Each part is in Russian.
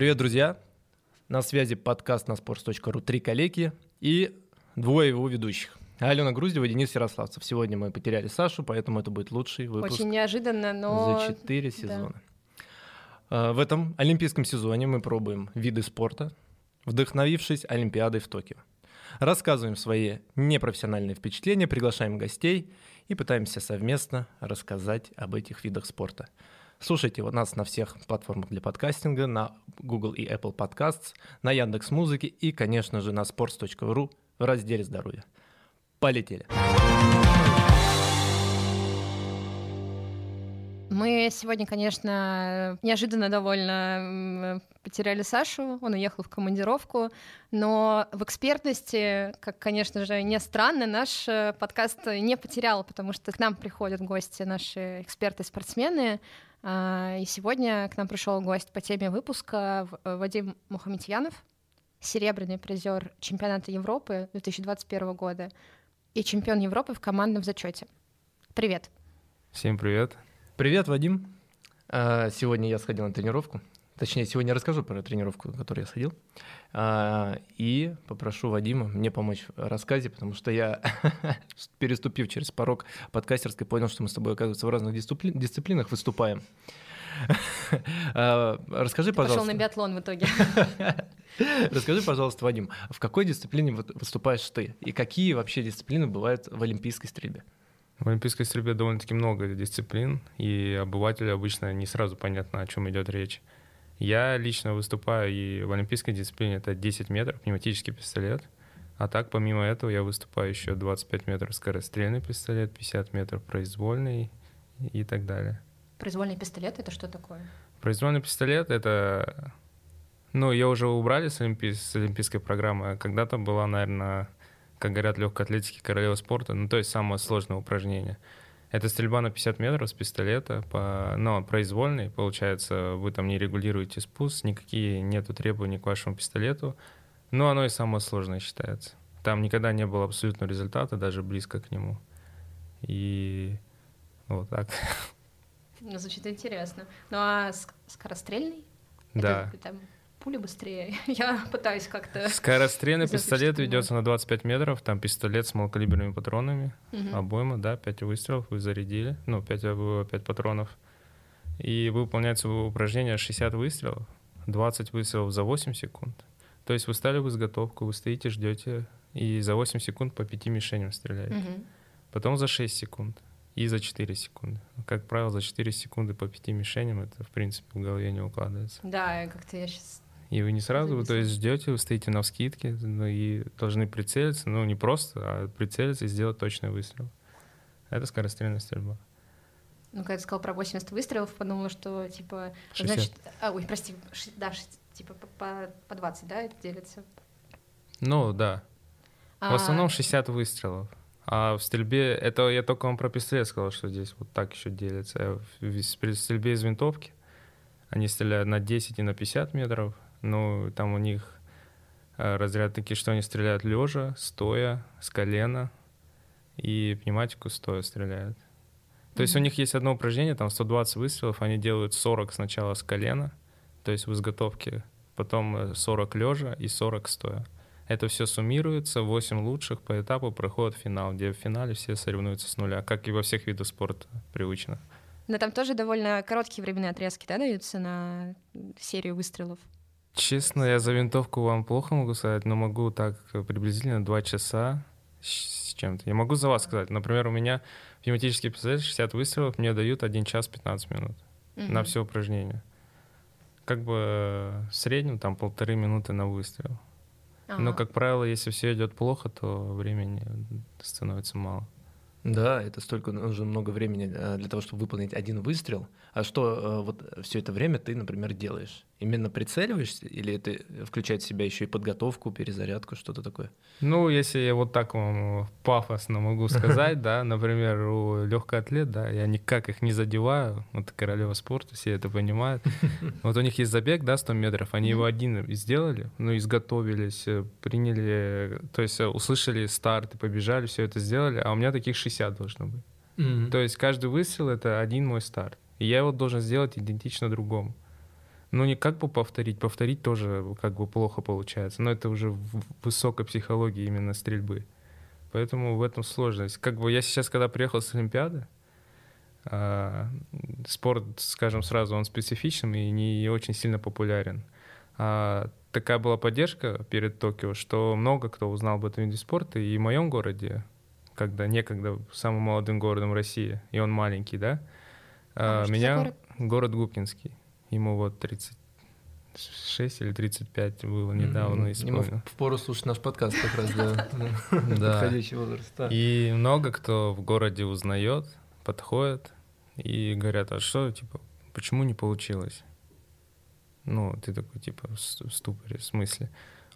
Привет, друзья! На связи подкаст на sports.ru «Три коллеги» и двое его ведущих. Алена Груздева и Денис Ярославцев. Сегодня мы потеряли Сашу, поэтому это будет лучший выпуск Очень неожиданно, но... за четыре сезона. Да. В этом олимпийском сезоне мы пробуем виды спорта, вдохновившись Олимпиадой в Токио. Рассказываем свои непрофессиональные впечатления, приглашаем гостей и пытаемся совместно рассказать об этих видах спорта – Слушайте вот нас на всех платформах для подкастинга, на Google и Apple Podcasts, на Яндекс Музыке и, конечно же, на sports.ru в разделе «Здоровье». Полетели! Мы сегодня, конечно, неожиданно довольно потеряли Сашу, он уехал в командировку, но в экспертности, как, конечно же, не странно, наш э, подкаст не потерял, потому что к нам приходят гости, наши эксперты-спортсмены, и сегодня к нам пришел гость по теме выпуска э, Вадим Мухаметьянов, серебряный призер чемпионата Европы 2021 года и чемпион Европы в командном зачете. Привет. Всем привет. Привет, Вадим. А, сегодня я сходил на тренировку. Точнее, сегодня я расскажу про тренировку, на которую я сходил. А, и попрошу Вадима мне помочь в рассказе, потому что я, переступив через порог подкастерской, понял, что мы с тобой, оказывается, в разных дисциплинах выступаем. А, расскажи, пожалуйста. Пошел на биатлон в итоге. Расскажи, пожалуйста, Вадим, в какой дисциплине выступаешь ты? И какие вообще дисциплины бывают в олимпийской стрельбе? В олимпийской стрельбе довольно-таки много дисциплин, и обывателю обычно не сразу понятно, о чем идет речь. Я лично выступаю и в олимпийской дисциплине это 10 метров, пневматический пистолет. А так, помимо этого, я выступаю еще 25 метров скорострельный пистолет, 50 метров произвольный и так далее. Произвольный пистолет — это что такое? Произвольный пистолет — это... Ну, ее уже убрали с, олимпи... с олимпийской программы. Когда-то была, наверное, как говорят, легкой атлетики королева спорта. Ну, то есть самое сложное упражнение — это стрельба на 50 метров с пистолета, по, но произвольный, получается, вы там не регулируете спуск, никакие нету требований к вашему пистолету, но оно и самое сложное считается. Там никогда не было абсолютного результата, даже близко к нему. И вот так. Звучит интересно. Ну а скорострельный? Да. Это, там, пуля быстрее. Я пытаюсь как-то... Скорострельный пистолет ведется на 25 метров, там пистолет с малокалиберными патронами, угу. обойма, да, 5 выстрелов вы зарядили, ну, 5, 5 э, патронов. И выполняется упражнение 60 выстрелов, 20 выстрелов за 8 секунд. То есть вы стали в изготовку, вы стоите, ждете, и за 8 секунд по 5 мишеням стреляете. Угу. Потом за 6 секунд и за 4 секунды. Как правило, за 4 секунды по 5 мишеням это, в принципе, в голове не укладывается. Да, как-то я сейчас и вы не сразу, вы, то есть ждете, вы стоите на вскидке, ну, и должны прицелиться, ну не просто, а прицелиться и сделать точный выстрел. Это скорострельная стрельба. Ну, когда ты сказал про 80 выстрелов, подумала, что типа... 60. Значит, а, ой, прости, да, типа по, по 20, да, это делится? Ну, да. А... В основном 60 выстрелов. А в стрельбе, это я только вам про пистолет сказал, что здесь вот так еще делится. А в стрельбе из винтовки они стреляют на 10 и на 50 метров, ну, там у них э, разряд такие, что они стреляют лежа, стоя, с колена, и пневматику стоя стреляют. То mm-hmm. есть у них есть одно упражнение, там 120 выстрелов, они делают 40 сначала с колена, то есть в изготовке, потом 40 лежа и 40 стоя. Это все суммируется, 8 лучших по этапу проходят финал, где в финале все соревнуются с нуля, как и во всех видах спорта привычно. Но там тоже довольно короткие временные отрезки, да, даются на серию выстрелов? Честно, я за винтовку вам плохо могу сказать, но могу так приблизительно два часа с чем-то. Я могу за вас сказать. Например, у меня пневматический пистолет 60 выстрелов мне дают 1 час 15 минут угу. на все упражнения. Как бы в среднем там полторы минуты на выстрел. Ага. Но, как правило, если все идет плохо, то времени становится мало. Да, это столько нужно много времени э, для того, чтобы выполнить один выстрел. А что э, вот все это время ты, например, делаешь? Именно прицеливаешься или это включает в себя еще и подготовку, перезарядку, что-то такое? Ну, если я вот так вам пафосно могу сказать, да, например, у легкоатлет, да, я никак их не задеваю, вот королева спорта, все это понимают. Вот у них есть забег, да, 100 метров, они его один сделали, ну, изготовились, э, приняли, то есть услышали старт и побежали, все это сделали, а у меня таких 60 должно быть. То есть каждый выстрел — это один мой старт. И я его должен сделать идентично другому. Ну, не как бы повторить, повторить тоже как бы плохо получается, но это уже в высокой психологии именно стрельбы. Поэтому в этом сложность. Как бы я сейчас, когда приехал с Олимпиады, а, спорт, скажем сразу, он специфичен и не очень сильно популярен. А, такая была поддержка перед Токио, что много кто узнал об этом виде спорта, и в моем городе, когда некогда самым молодым городом России, и он маленький, да, а, меня город? город Губкинский, ему вот 36 или 35 было недавно mm-hmm. исполнено. Ему в пору слушать наш подкаст как раз, да. Подходящий возраст. И много кто в городе узнает, подходят и говорят, а что, типа, почему не получилось? Ну, ты такой, типа, в ступоре, в смысле?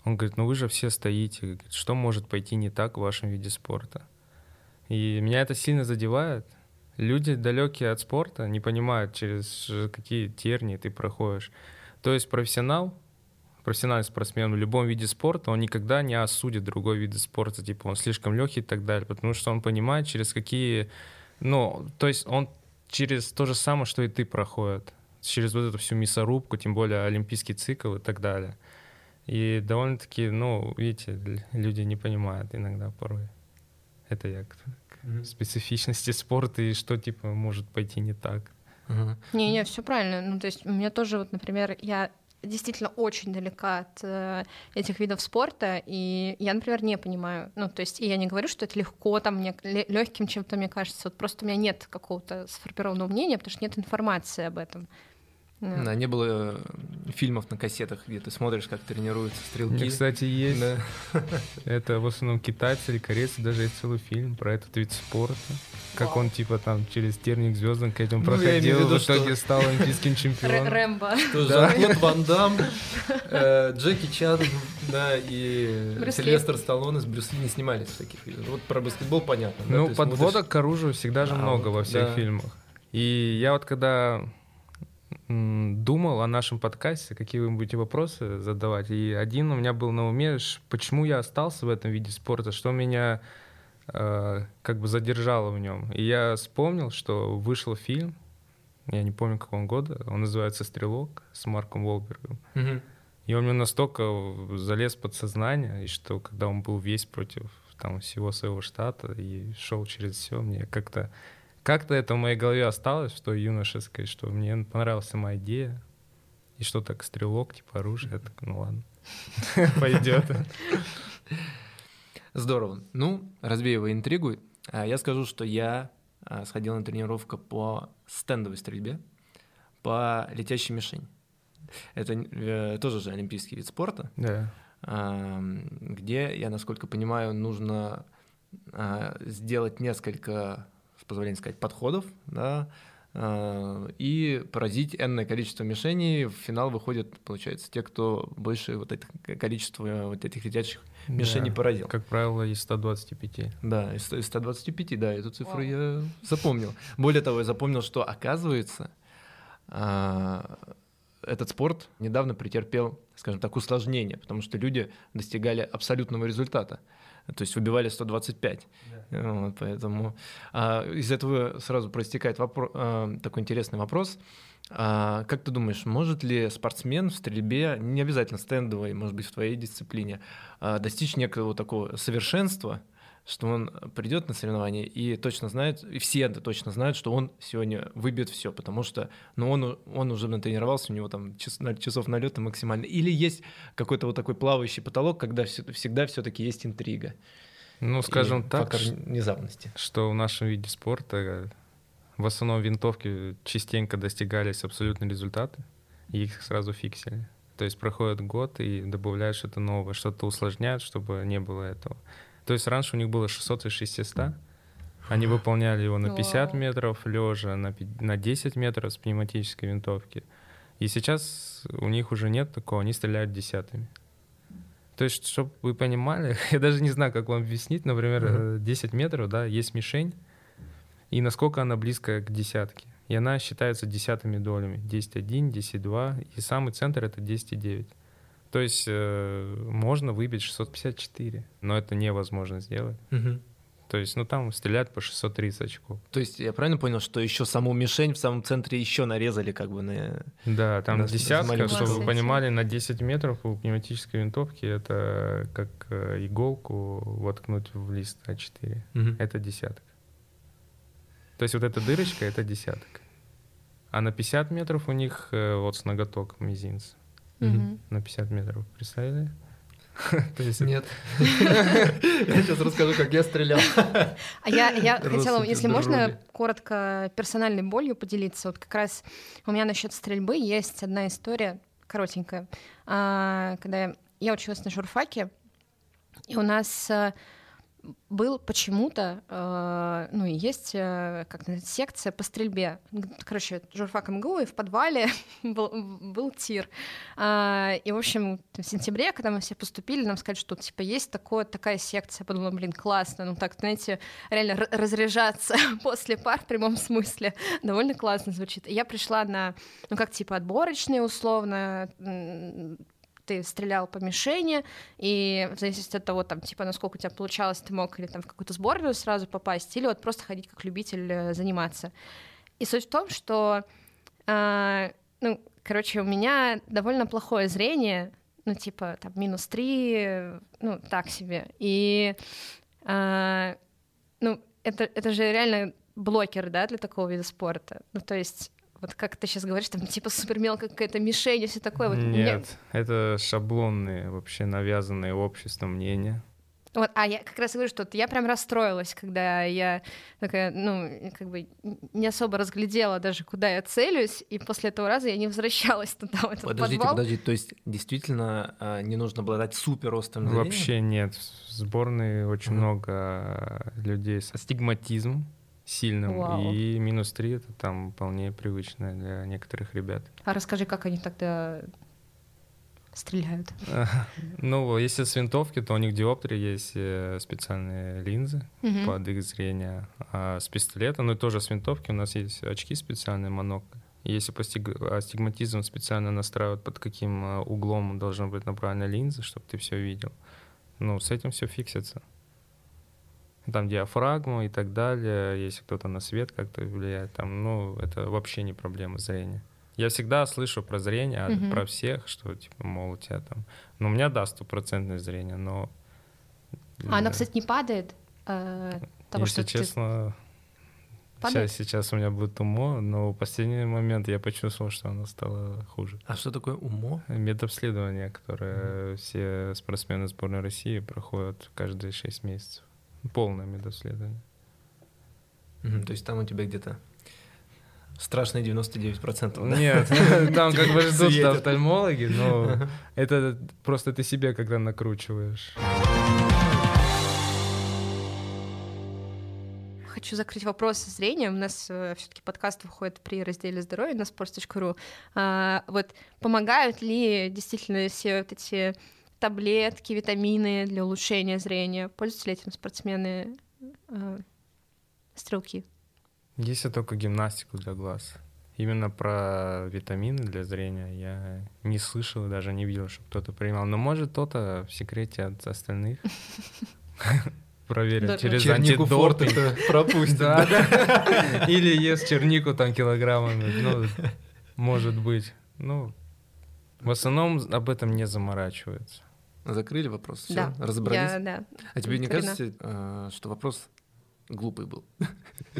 Он говорит, ну вы же все стоите, что может пойти не так в вашем виде спорта? И меня это сильно задевает. Люди, далекие от спорта, не понимают, через какие тернии ты проходишь. То есть профессионал, профессиональный спортсмен в любом виде спорта, он никогда не осудит другой вид спорта, типа он слишком легкий и так далее, потому что он понимает, через какие ну, то есть он через то же самое, что и ты проходит, через вот эту всю мясорубку, тем более олимпийский цикл и так далее. И довольно-таки, ну, видите, люди не понимают иногда порой. Это я к, к mm-hmm. специфичности спорта и что, типа, может пойти не так. Uh-huh. все правильно. Ну, то есть у меня тоже, вот, например, я действительно очень далека от э, этих видов спорта, и я, например, не понимаю, ну, то есть, и я не говорю, что это легко, там, мне, легким чем-то, мне кажется, вот просто у меня нет какого-то сформированного мнения, потому что нет информации об этом. Да. да, не было э, фильмов на кассетах, где ты смотришь, как тренируются стрелки. Мне, кстати, есть. Да. Это в основном китайцы или корейцы, даже есть целый фильм про этот вид спорта. Как Вау. он, типа, там, через терник звездам к этим ну, проходил, виду, в итоге что... стал олимпийским чемпионом. Рэмбо. Да. Жан-Клод Ван Дам, э, Джеки Чан, да, и Сильвестр Сталлоне с Брюс Ли не снимались в таких фильмах. Вот про баскетбол понятно. Ну, подводок к оружию всегда же много во всех фильмах. И я вот когда думал о нашем подкасте, какие вы будете вопросы задавать. И один у меня был на уме, почему я остался в этом виде спорта, что меня э, как бы задержало в нем. И я вспомнил, что вышел фильм, я не помню какого года, он называется «Стрелок» с Марком Волбергом. Mm-hmm. И он мне настолько залез под сознание, и что когда он был весь против там, всего своего штата и шел через все, мне как-то как-то это в моей голове осталось, что юношеское, что мне понравилась сама идея, и что так стрелок, типа оружие, я так, ну ладно, пойдет. Здорово. Ну, развеивая интригу, а, я скажу, что я а, сходил на тренировку по стендовой стрельбе, по летящей мишени. Это э, тоже же олимпийский вид спорта, да. где, я насколько понимаю, нужно а, сделать несколько с позволения сказать, подходов, да, э, и поразить энное количество мишеней. В финал выходят, получается, те, кто больше вот это количество вот этих летящих мишеней да, поразил. Как правило, из 125. Да, из 125, да, эту цифру Вау. я запомнил. Более того, я запомнил, что оказывается э, этот спорт недавно претерпел, скажем так, усложнение, потому что люди достигали абсолютного результата то есть выбивали 125. Да. Вот, поэтому а, из этого сразу проистекает вопро- а, такой интересный вопрос. А, как ты думаешь, может ли спортсмен в стрельбе, не обязательно стендовой, может быть, в твоей дисциплине, а, достичь некого такого совершенства, что он придет на соревнования и точно знает, и все точно знают, что он сегодня выбьет все, потому что ну, он, он уже натренировался, у него там час, часов налета максимально. Или есть какой-то вот такой плавающий потолок, когда все, всегда все-таки есть интрига. Ну, скажем и так, внезапности. что в нашем виде спорта в основном винтовки частенько достигались абсолютные результаты, и их сразу фиксили. То есть проходит год и добавляют что-то новое, что-то усложняют, чтобы не было этого. То есть раньше у них было 600 из 600. Они выполняли его на 50 метров лежа, на, на 10 метров с пневматической винтовки. И сейчас у них уже нет такого, они стреляют десятыми. То есть, чтобы вы понимали, я даже не знаю, как вам объяснить, например, mm-hmm. 10 метров, да, есть мишень, и насколько она близко к десятке. И она считается десятыми долями. 10,1, 10,2, и самый центр — это 10,9. То есть э, можно выбить 654, но это невозможно сделать. Угу. То есть, ну там стреляют по 630 очков. То есть я правильно понял, что еще саму мишень в самом центре еще нарезали как бы на... Да, там на- десятка, на чтобы вы понимали, на 10 метров у пневматической винтовки это как э, иголку воткнуть в лист А4. Мгм. Это десятка. То есть вот эта дырочка — это десятка. А на 50 метров у них э, вот с ноготок мизинца. Мгм. На 50 метров, представили? То есть это- Нет. Я сейчас расскажу, как я стрелял. А я, я хотела, если можно, коротко персональной болью поделиться. Вот как раз у меня насчет стрельбы есть одна история коротенькая. А, Когда я- я училась на журфаке, и у нас э, был почему-то, э, ну и есть э, как называется, секция по стрельбе. Короче, журфак МГУ, и в подвале был, был тир. А, И, в общем, в сентябре, когда мы все поступили, нам сказали, что типа есть такое, такая секция. Подумала, блин, классно. Ну так, знаете, реально разряжаться после пар в прямом смысле. Довольно классно звучит. И я пришла на, ну как типа отборочные условно, ты стрелял по мишени, и в зависимости от того, там, типа, насколько у тебя получалось, ты мог или там в какую-то сборную сразу попасть, или вот просто ходить как любитель э, заниматься. И суть в том, что, а, ну, короче, у меня довольно плохое зрение, ну, типа, там, минус три, ну, так себе. И, а, ну, это, это же реально блокер, да, для такого вида спорта. Ну, то есть, вот как ты сейчас говоришь, там, типа, супер мелкая какая-то мишень и все такое. Вот мне- Нет, это шаблонные, вообще навязанные обществом мнения. Вот, а я как раз говорю, что я прям расстроилась, когда я такая, ну, как бы не особо разглядела даже, куда я целюсь, и после этого раза я не возвращалась туда, в этот Подождите, подвал. подождите, то есть действительно а, не нужно обладать супер острым зрением? Вообще нет. В сборной очень Мгм. много людей с астигматизмом сильным, Вау. и минус три это там вполне привычно для некоторых ребят. А расскажи, как они тогда стреляют. Ну, если с винтовки, то у них диоптрии есть э, специальные линзы под их зрение. А с пистолета, ну и тоже с винтовки, у нас есть очки специальные, монокль. И Если по стиг- астигматизм специально настраивают, под каким э, углом должна быть направлена линза, чтобы ты все видел, ну, с этим все фиксится. Там диафрагма и так далее, если кто-то на свет как-то влияет, там, ну, это вообще не проблема зрения. Я всегда слышу про зрение, Мгм. про всех, что, типа, мол, у тебя там... Ну, у меня, да, стопроцентное зрение, но... А она, э, кстати, не падает? э, того, Если что ты- честно, Падает? сейчас, сейчас у меня будет умо, но в последний момент я почувствовал, что она стала хуже. А что такое умо? Медобследование, которое все спортсмены сборной России проходят каждые 6 месяцев. Полное медобследование. Мгм, То есть там у тебя где-то страшные 99%, да? Нет, там как бы ждут Светят. офтальмологи, но это просто ты себе когда накручиваешь. Хочу закрыть вопрос с зрением. У нас все-таки подкаст выходит при разделе здоровья на sports.ru. А, вот помогают ли действительно все вот эти таблетки, витамины для улучшения зрения? Пользуются ли этим спортсмены, э, стрелки? Если только гимнастику для глаз. Именно про витамины для зрения я не слышал, и даже не видел, что кто-то принимал. Но может кто-то в секрете от остальных проверит Да, через Чернику это пропустит. Да, да. Или ест чернику там килограммами. Ну, может быть. Ну, в основном об этом не заморачиваются. Закрыли вопрос, все, Да, разобрались. Я, да. А тебе не удовлетворена. кажется, э, что вопрос глупый был?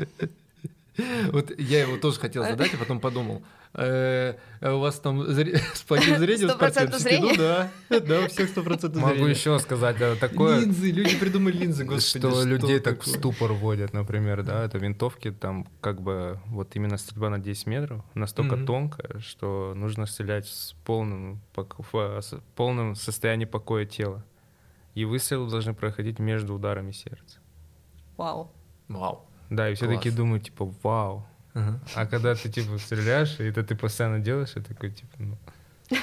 Вот я его тоже хотел задать, а потом подумал. Э, У вас там с плохим зрением 100% спортсмены? зрения? Ну да, да, у всех 100% Могу зрения. еще сказать а, такое, Линзы, люди придумали линзы, господи. что людей так в ступор вводят, например, да, это винтовки, там как бы вот именно стрельба на 10 метров настолько тонкая, что нужно стрелять с полным, в с полным состоянием покоя тела. И выстрелы должны проходить между ударами сердца. Вау. Вау. Да, и все Класс. такие думают, типа, вау. Ага. А когда ты, типа, стреляешь, и это ты постоянно делаешь, я такой, типа, ну...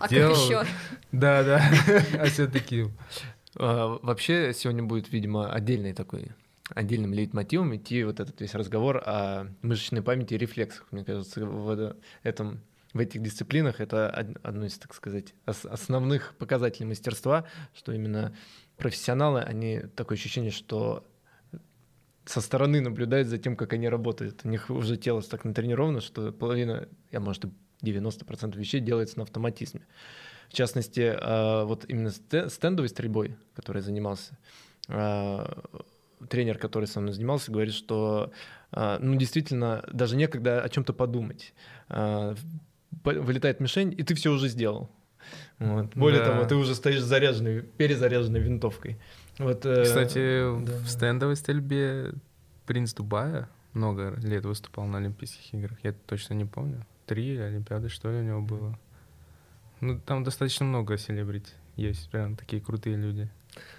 А сделал. как еще? Да, да. А все такие... А, Вообще сегодня будет, видимо, отдельный такой отдельным лейтмотивом идти вот этот весь разговор о мышечной памяти и рефлексах. Мне кажется, в этом в этих дисциплинах это од- одно из, так сказать, ос- основных показателей мастерства, что именно профессионалы, они такое ощущение, что со стороны наблюдают за тем, как они работают. У них уже тело так натренировано, что половина, я может, 90% вещей делается на автоматизме. В частности, а, вот именно стендовой стрельбой, которой я занимался, а, тренер, который со мной занимался, говорит, что а, ну, действительно даже некогда о чем-то подумать. Вылетает мишень, и ты все уже сделал. Вот. Более да. того, ты уже стоишь заряженной, перезаряженной винтовкой. Вот, э, Кстати, да. в стендовой стрельбе принц Дубая много лет выступал на Олимпийских играх. Я точно не помню. Три Олимпиады, что ли, у него было. Ну, там достаточно много селебрити есть, прям такие крутые люди.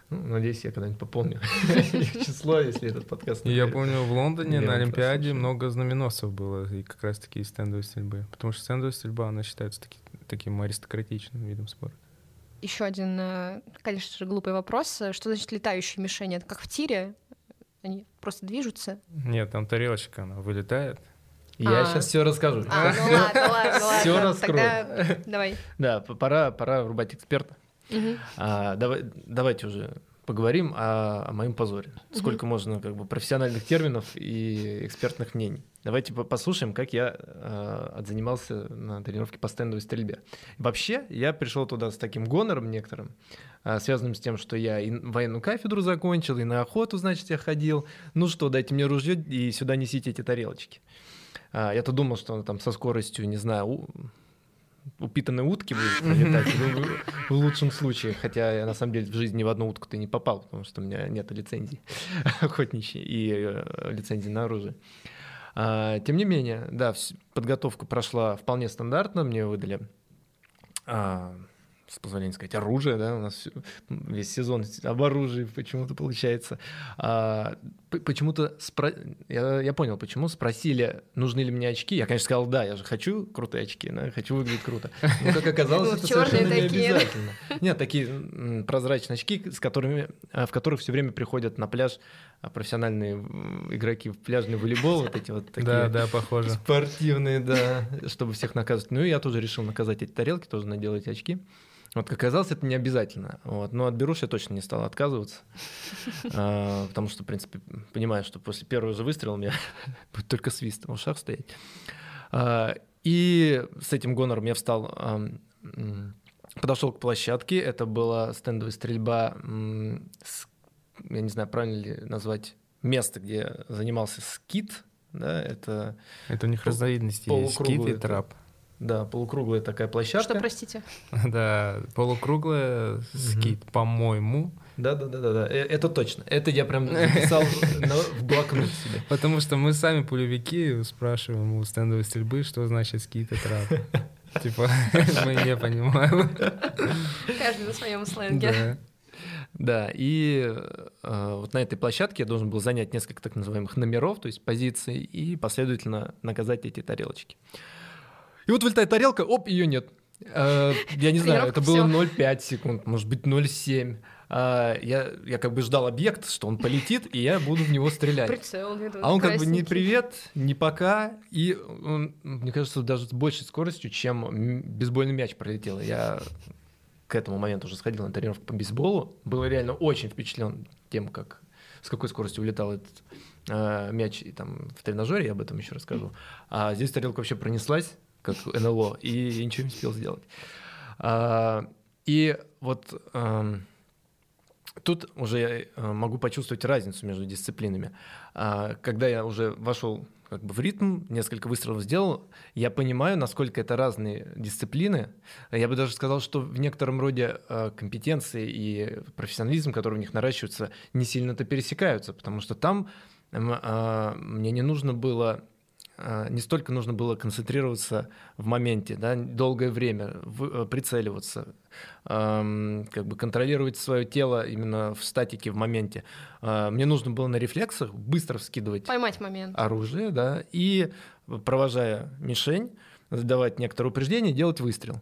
Ну, надеюсь, я когда-нибудь пополню число, если этот подкаст... Я помню, в Лондоне на Олимпиаде много знаменосцев было, и как раз-таки из стендовой стрельбы. Потому что стендовая стрельба, она считается таки, таким аристократичным видом спорта. Еще один, э, конечно же, глупый вопрос. Что значит летающие мишени? Это как в тире? Они просто движутся? Нет, там тарелочка, она вылетает. Я а. сейчас все расскажу. А, ну ладно, ладно, ладно. Все раскрою. Тогда давай. Да, пора, пора врубать эксперта. Угу. А, давай, давайте уже поговорим о, о моем позоре. Сколько угу. можно как бы профессиональных терминов и экспертных мнений. Давайте послушаем, как я э, отзанимался на тренировке по стендовой стрельбе. Вообще, я пришел туда с таким гонором некоторым, э, связанным с тем, что я и военную кафедру закончил, и на охоту, значит, я ходил. Ну что, дайте мне ружье и сюда несите эти тарелочки. А, я-то думал, что он там со скоростью, не знаю, упитанной утки будет пролетать, ну, в лучшем случае. Хотя я на самом деле в жизни ни в одну утку ты не попал, потому что у меня нет лицензии охотничьей и э, лицензии на оружие. А, тем не менее, да, подготовка прошла вполне стандартно. Мне выдали а, с позволения сказать, оружие, да, у нас весь сезон об оружии почему-то получается. А, почему-то, спро... я, я понял, почему спросили, нужны ли мне очки. Я, конечно, сказал, да, я же хочу крутые очки, да, хочу выглядеть круто. Но, как оказалось, это совершенно не обязательно. Нет, такие прозрачные очки, с которыми, а, в которых все время приходят на пляж а, профессиональные игроки в пляжный волейбол, вот эти вот такие да, да, похоже. спортивные, да, чтобы всех наказывать. Ну и я тоже решил наказать эти тарелки, тоже наделать очки. Вот, как оказалось, это не обязательно. Вот. Но от беруши я точно не стал отказываться. А, потому что, в принципе, понимаю, что после первого же выстрела у меня будет только свист в ушах стоять. А, и с этим гонором я встал, подошел к площадке. Это была стендовая стрельба я не знаю, правильно ли назвать место, где занимался скит. Да, это, это у них разновидности есть скит и трап. Да, полукруглая такая площадка. Что, простите? Да, полукруглая скит, по-моему. Да, да, да, да, да. Это точно. Это я прям написал в блокнот себе. Потому что мы сами пулевики спрашиваем у стендовой стрельбы, что значит скит и трап. Типа, мы не понимаем. Каждый на своем сленге. Да. Да, и э, вот на этой площадке я должен был занять несколько так называемых номеров, то есть позиций, и последовательно наказать эти тарелочки. И вот вылетает тарелка, оп, ее нет. Э, я не знаю, это было 0,5 секунд, может быть 0,7. Uh, я, я как бы ждал объект, что он полетит, и я буду в него стрелять. Прицел, а он как бы не привет, не пока, и он, мне кажется, даже с большей скоростью, чем бейсбольный мяч пролетел. Я к этому моменту уже сходил на тренировку по бейсболу, был реально очень впечатлен тем, как с какой скоростью улетал этот э, мяч и там в тренажере, я об этом еще расскажу. А здесь тарелка вообще пронеслась, как НЛО, и ничего не успел сделать. А, и вот а, тут уже я э, могу почувствовать разницу между дисциплинами. А, когда я уже вошел как бы в ритм, несколько выстрелов сделал, я понимаю, насколько это разные дисциплины. Я бы даже сказал, что в некотором роде э, компетенции и профессионализм, который у них наращивается, не сильно-то пересекаются, потому что там э, мне не нужно было а, не столько нужно было концентрироваться в моменте, да, долгое время, в, э, прицеливаться, эм, как бы контролировать свое тело именно в статике, в моменте. Э, мне нужно было на рефлексах быстро вскидывать Поймать момент. оружие, да, и, провожая мишень, задавать некоторые упреждения, делать выстрел.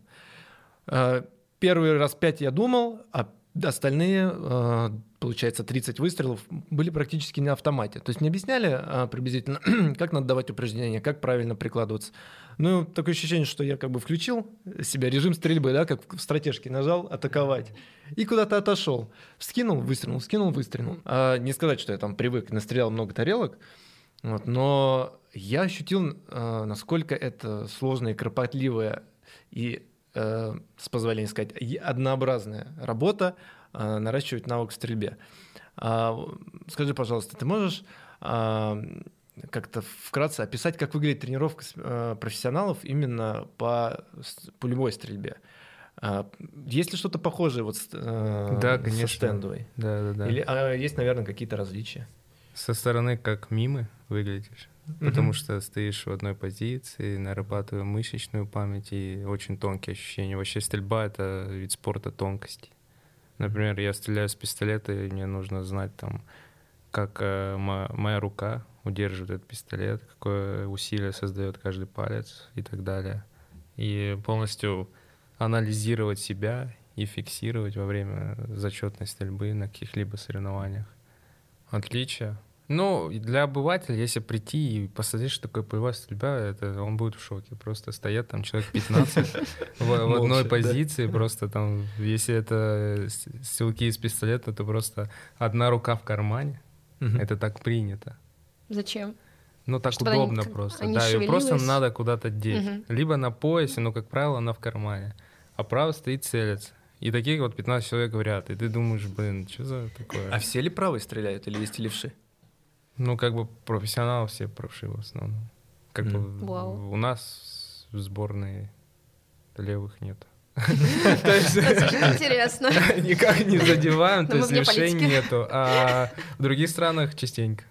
Э, первый раз пять я думал, а Остальные, э, получается, 30 выстрелов были практически на автомате. То есть мне объясняли э, приблизительно, как надо давать упражнения, как правильно прикладываться. Ну, такое ощущение, что я как бы включил себя режим стрельбы, да, как в стратежке нажал атаковать, и куда-то отошел. Скинул, выстрелил, скинул, выстрелил. А не сказать, что я там привык, настрелял много тарелок, вот, но я ощутил, э, насколько это сложная кропотливая и с позволения сказать, однообразная работа э, наращивать навык в стрельбе. А, скажи, пожалуйста, ты можешь а, как-то вкратце описать, как выглядит тренировка э, профессионалов именно по пулевой стрельбе? А, есть ли что-то похожее вот с, э, да, конечно. со стендовой? Да, да, да. Или а, есть, наверное, какие-то различия? Со стороны как мимы выглядишь потому mm-hmm. что стоишь в одной позиции, нарабатывая мышечную память и очень тонкие ощущения. Вообще стрельба — это вид спорта тонкости. Например, я стреляю с пистолета, и мне нужно знать, там, как э, моя, моя рука удерживает этот пистолет, какое усилие создает каждый палец и так далее. И полностью анализировать себя и фиксировать во время зачетной стрельбы на каких-либо соревнованиях. Отличие — ну, для обывателя, если прийти и посмотреть, что такое полевая стрельба, это он будет в шоке. Просто стоят там человек 15 в одной позиции, просто там, если это силки из пистолета, то просто одна рука в кармане. Это так принято. Зачем? Ну, так Чтобы удобно они, просто. Они да, ее просто надо куда-то деть. Угу. Либо на поясе, но, как правило, она в кармане. А право стоит целец. И таких вот 15 человек говорят. И ты думаешь, блин, что за такое? А все ли правые стреляют или есть и левши? Ну, как бы профессионалы все правши в основном. Как mm. бы wow. у нас в сборной левых нет. Интересно. Никак не задеваем, то есть левшей нету. А в других странах частенько.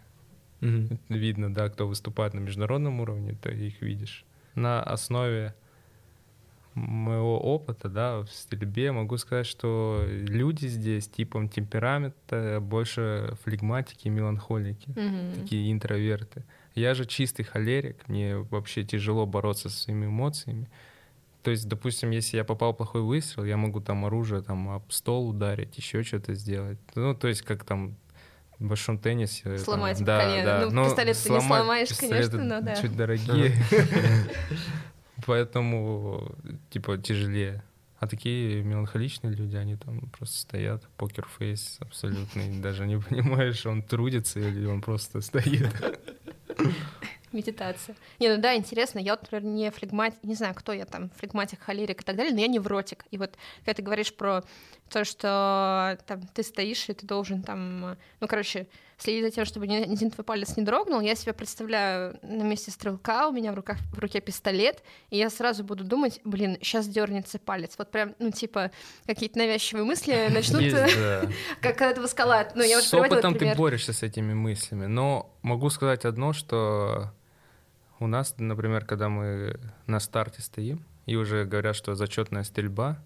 Видно, да, кто выступает на международном уровне, ты их видишь. На основе моего опыта, да, в стрельбе могу сказать, что люди здесь типом темперамента больше флегматики, меланхолики, mm-hmm. такие интроверты. Я же чистый холерик, мне вообще тяжело бороться со своими эмоциями. То есть, допустим, если я попал в плохой выстрел, я могу там оружие там об стол ударить, еще что-то сделать. Ну, то есть, как там в большом теннисе. Сломать, там, да, конечно. Да. Ну, ну, пистолет ты не сломаешь, конечно, но да. Чуть дорогие. Поэтому, типа, тяжелее. А такие меланхоличные люди, они там просто стоят, покерфейс абсолютный, даже не понимаешь, он трудится или он просто стоит. Медитация. Не, ну да, интересно, я например, не флегматик, не знаю, кто я там, флегматик, холерик и так далее, но я невротик. И вот, когда ты говоришь про то, что там ты стоишь, и ты должен там, ну, короче, следить за тем, чтобы ни один твой палец не дрогнул, я себя представляю на месте стрелка, у меня в руках в руке пистолет, и я сразу буду думать, блин, сейчас дернется палец. Вот прям, ну, типа, какие-то навязчивые мысли начнут, как когда ты воскалат. Ну, С опытом ты борешься с этими мыслями, но могу сказать одно, что у нас, например, когда мы на старте стоим, и уже говорят, что зачетная стрельба,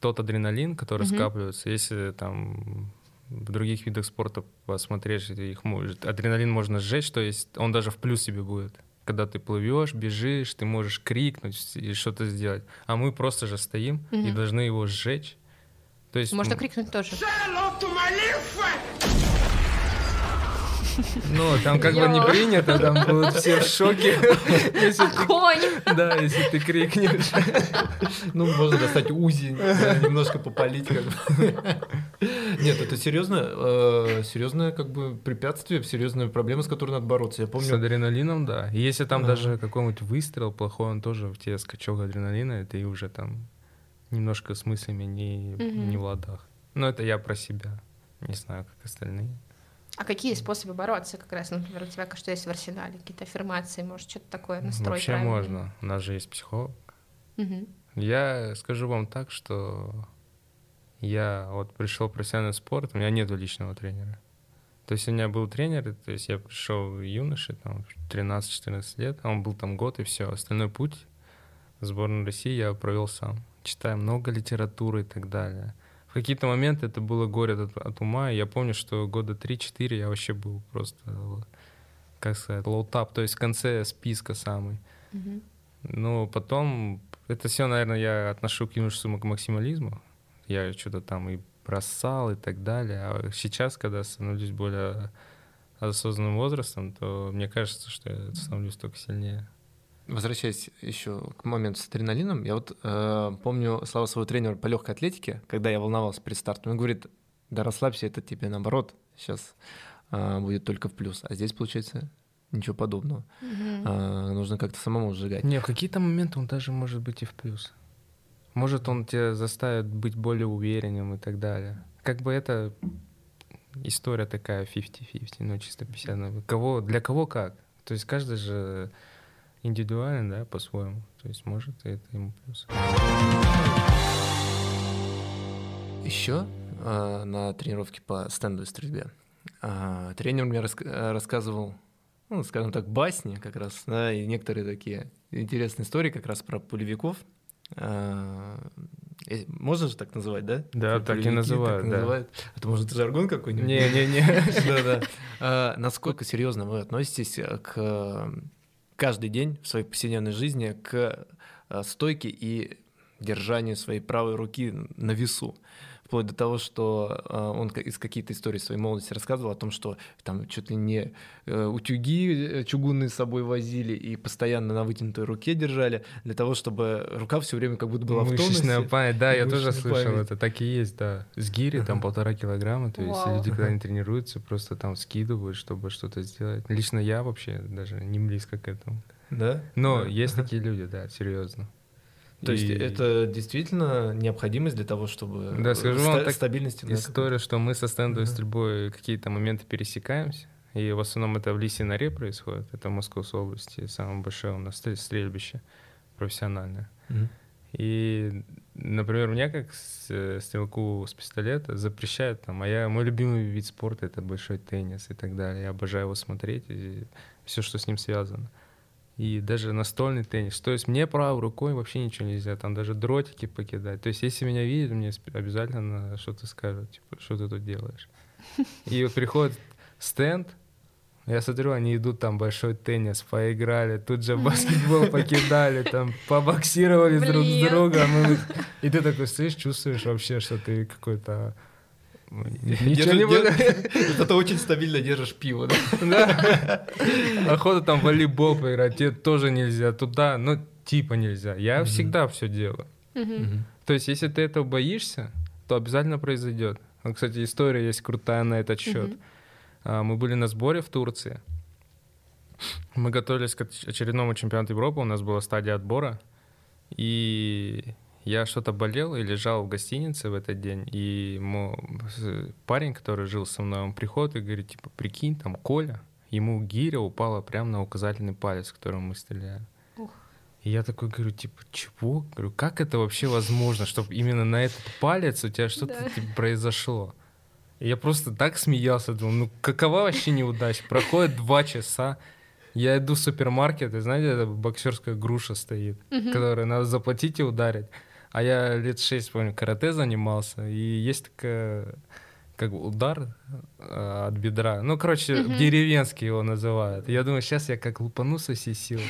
тот адреналин, который mm-hmm. скапливается, если там в других видах спорта посмотреть, их может, адреналин можно сжечь, то есть он даже в плюс себе будет. Когда ты плывешь, бежишь, ты можешь крикнуть и что-то сделать. А мы просто же стоим mm-hmm. и должны его сжечь. То есть, Можно крикнуть тоже. Ну, там как бы не принято, там будут все в шоке. Огонь! Да, если ты крикнешь. Ну, можно достать УЗИ, немножко попалить как бы. Нет, это серьезно, э, серьезное как бы препятствие, серьезная проблема, с которой надо бороться. Я помню. С адреналином, да. И если там даже какой-нибудь выстрел плохой, он тоже в тебе скачок адреналина, и ты уже там немножко с мыслями не, не в ладах. Но это я про себя. Не знаю, как остальные. А какие способы бороться как раз? Например, у тебя что есть в арсенале? Какие-то аффирмации, может, что-то такое настроить Вообще правильно? можно. У нас же есть психолог. Угу. Я скажу вам так, что я вот пришел в профессиональный спорт, у меня нету личного тренера. То есть у меня был тренер, то есть я пришел юноше, там, 13-14 лет, он был там год и все. Остальной путь в сборную России я провел сам, читая много литературы и так далее в какие-то моменты это было горе от, от ума. И я помню, что года 3-4 я вообще был просто, как сказать, low-top, то есть в конце списка самый. Mm-hmm. Но потом, это все, наверное, я отношу к юношескому максимализму. я что-то там и бросал и так далее. А сейчас, когда становлюсь более осознанным возрастом, то мне кажется, что я становлюсь только сильнее. Возвращаясь еще к моменту с адреналином, я вот э, помню слова своего тренера по легкой атлетике, когда я волновался перед стартом, он говорит, да расслабься, это тебе наоборот сейчас э, будет только в плюс. А здесь, получается, ничего подобного. Mm-hmm. А, нужно как-то самому сжигать. Не, в какие-то моменты он даже может быть и в плюс. Может, он тебя заставит быть более уверенным и так далее. Как бы это история такая 50-50, ну чисто 50 на кого, для кого как. То есть каждый же индивидуален, да, по-своему. То есть может это ему плюс. Еще э, на тренировке по стендовой стрельбе э, тренер мне рас рассказывал, ну, скажем так, басни как раз, да, и некоторые такие интересные истории как раз про пулевиков, а, э, можно же так называть, да? Да, так и называют, так да. называют. Это может жаргон какой-нибудь? Не-не-не. А, насколько серьезно вы относитесь к каждый день в своей повседневной жизни к стойке и держанию своей правой руки на весу? Вплоть до того, что э, он из какие-то истории своей молодости рассказывал о том, что там чуть ли не э, утюги э, чугунные с собой возили и постоянно на вытянутой руке держали для того, чтобы рука все время как будто была в тонусе. Мышечная память, да, я тоже слышал память. это, так и есть, да. С гири там полтора килограмма, то есть люди, когда не тренируются, просто там скидывают, чтобы что-то сделать. Лично я вообще даже не близко к этому. Да? Но да. есть такие люди, да, серьезно. То и... есть это действительно необходимость для того, чтобы да, скажу ста- вам так стабильности. История, что мы со стендовой uh-huh. стрельбой какие-то моменты пересекаемся, и в основном это в Лисе норе происходит, это в Московской области, самое большое у нас стрельбище профессиональное. Uh-huh. И, например, меня как стрелку с пистолета запрещают там, а я, мой любимый вид спорта — это большой теннис и так далее. Я обожаю его смотреть и все, что с ним связано и даже настольный теннис. То есть мне правой рукой вообще ничего нельзя, там даже дротики покидать. То есть если меня видят, мне обязательно что-то скажут, типа, что ты тут делаешь. И вот приходит стенд, я смотрю, они идут там большой теннис, поиграли, тут же баскетбол покидали, там побоксировали друг с другом. И ты такой стоишь, чувствуешь вообще, что ты какой-то Ничего не буду. Зато очень стабильно держишь пиво, да? Охота там волейбол поиграть, тебе тоже нельзя. Туда, ну, типа нельзя. Я всегда все делаю. То есть, если ты этого боишься, то обязательно произойдет. Кстати, история есть крутая на этот счет. А, мы были на сборе в Турции. Мы готовились к очередному чемпионату Европы, у нас была стадия отбора. И я что-то болел и лежал в гостинице в этот день, и мой парень, который жил со мной, он приходит и говорит, типа, прикинь, там Коля, ему гиря упала прямо на указательный палец, которым мы стреляли. И я такой говорю, типа, чего? Говорю, как это вообще возможно, чтобы именно на этот палец у тебя что-то да. типа, произошло? И я просто так смеялся, думал, ну какова вообще неудача? Проходит два часа, я иду в супермаркет, и знаете, это боксерская груша стоит, угу. которую надо заплатить и ударить. А я лет шесть, помню, карате занимался, и есть такая как бы удар э, от бедра. Ну, короче, mm-hmm. деревенский его называют. Я думаю, сейчас я как лупану со всей силы.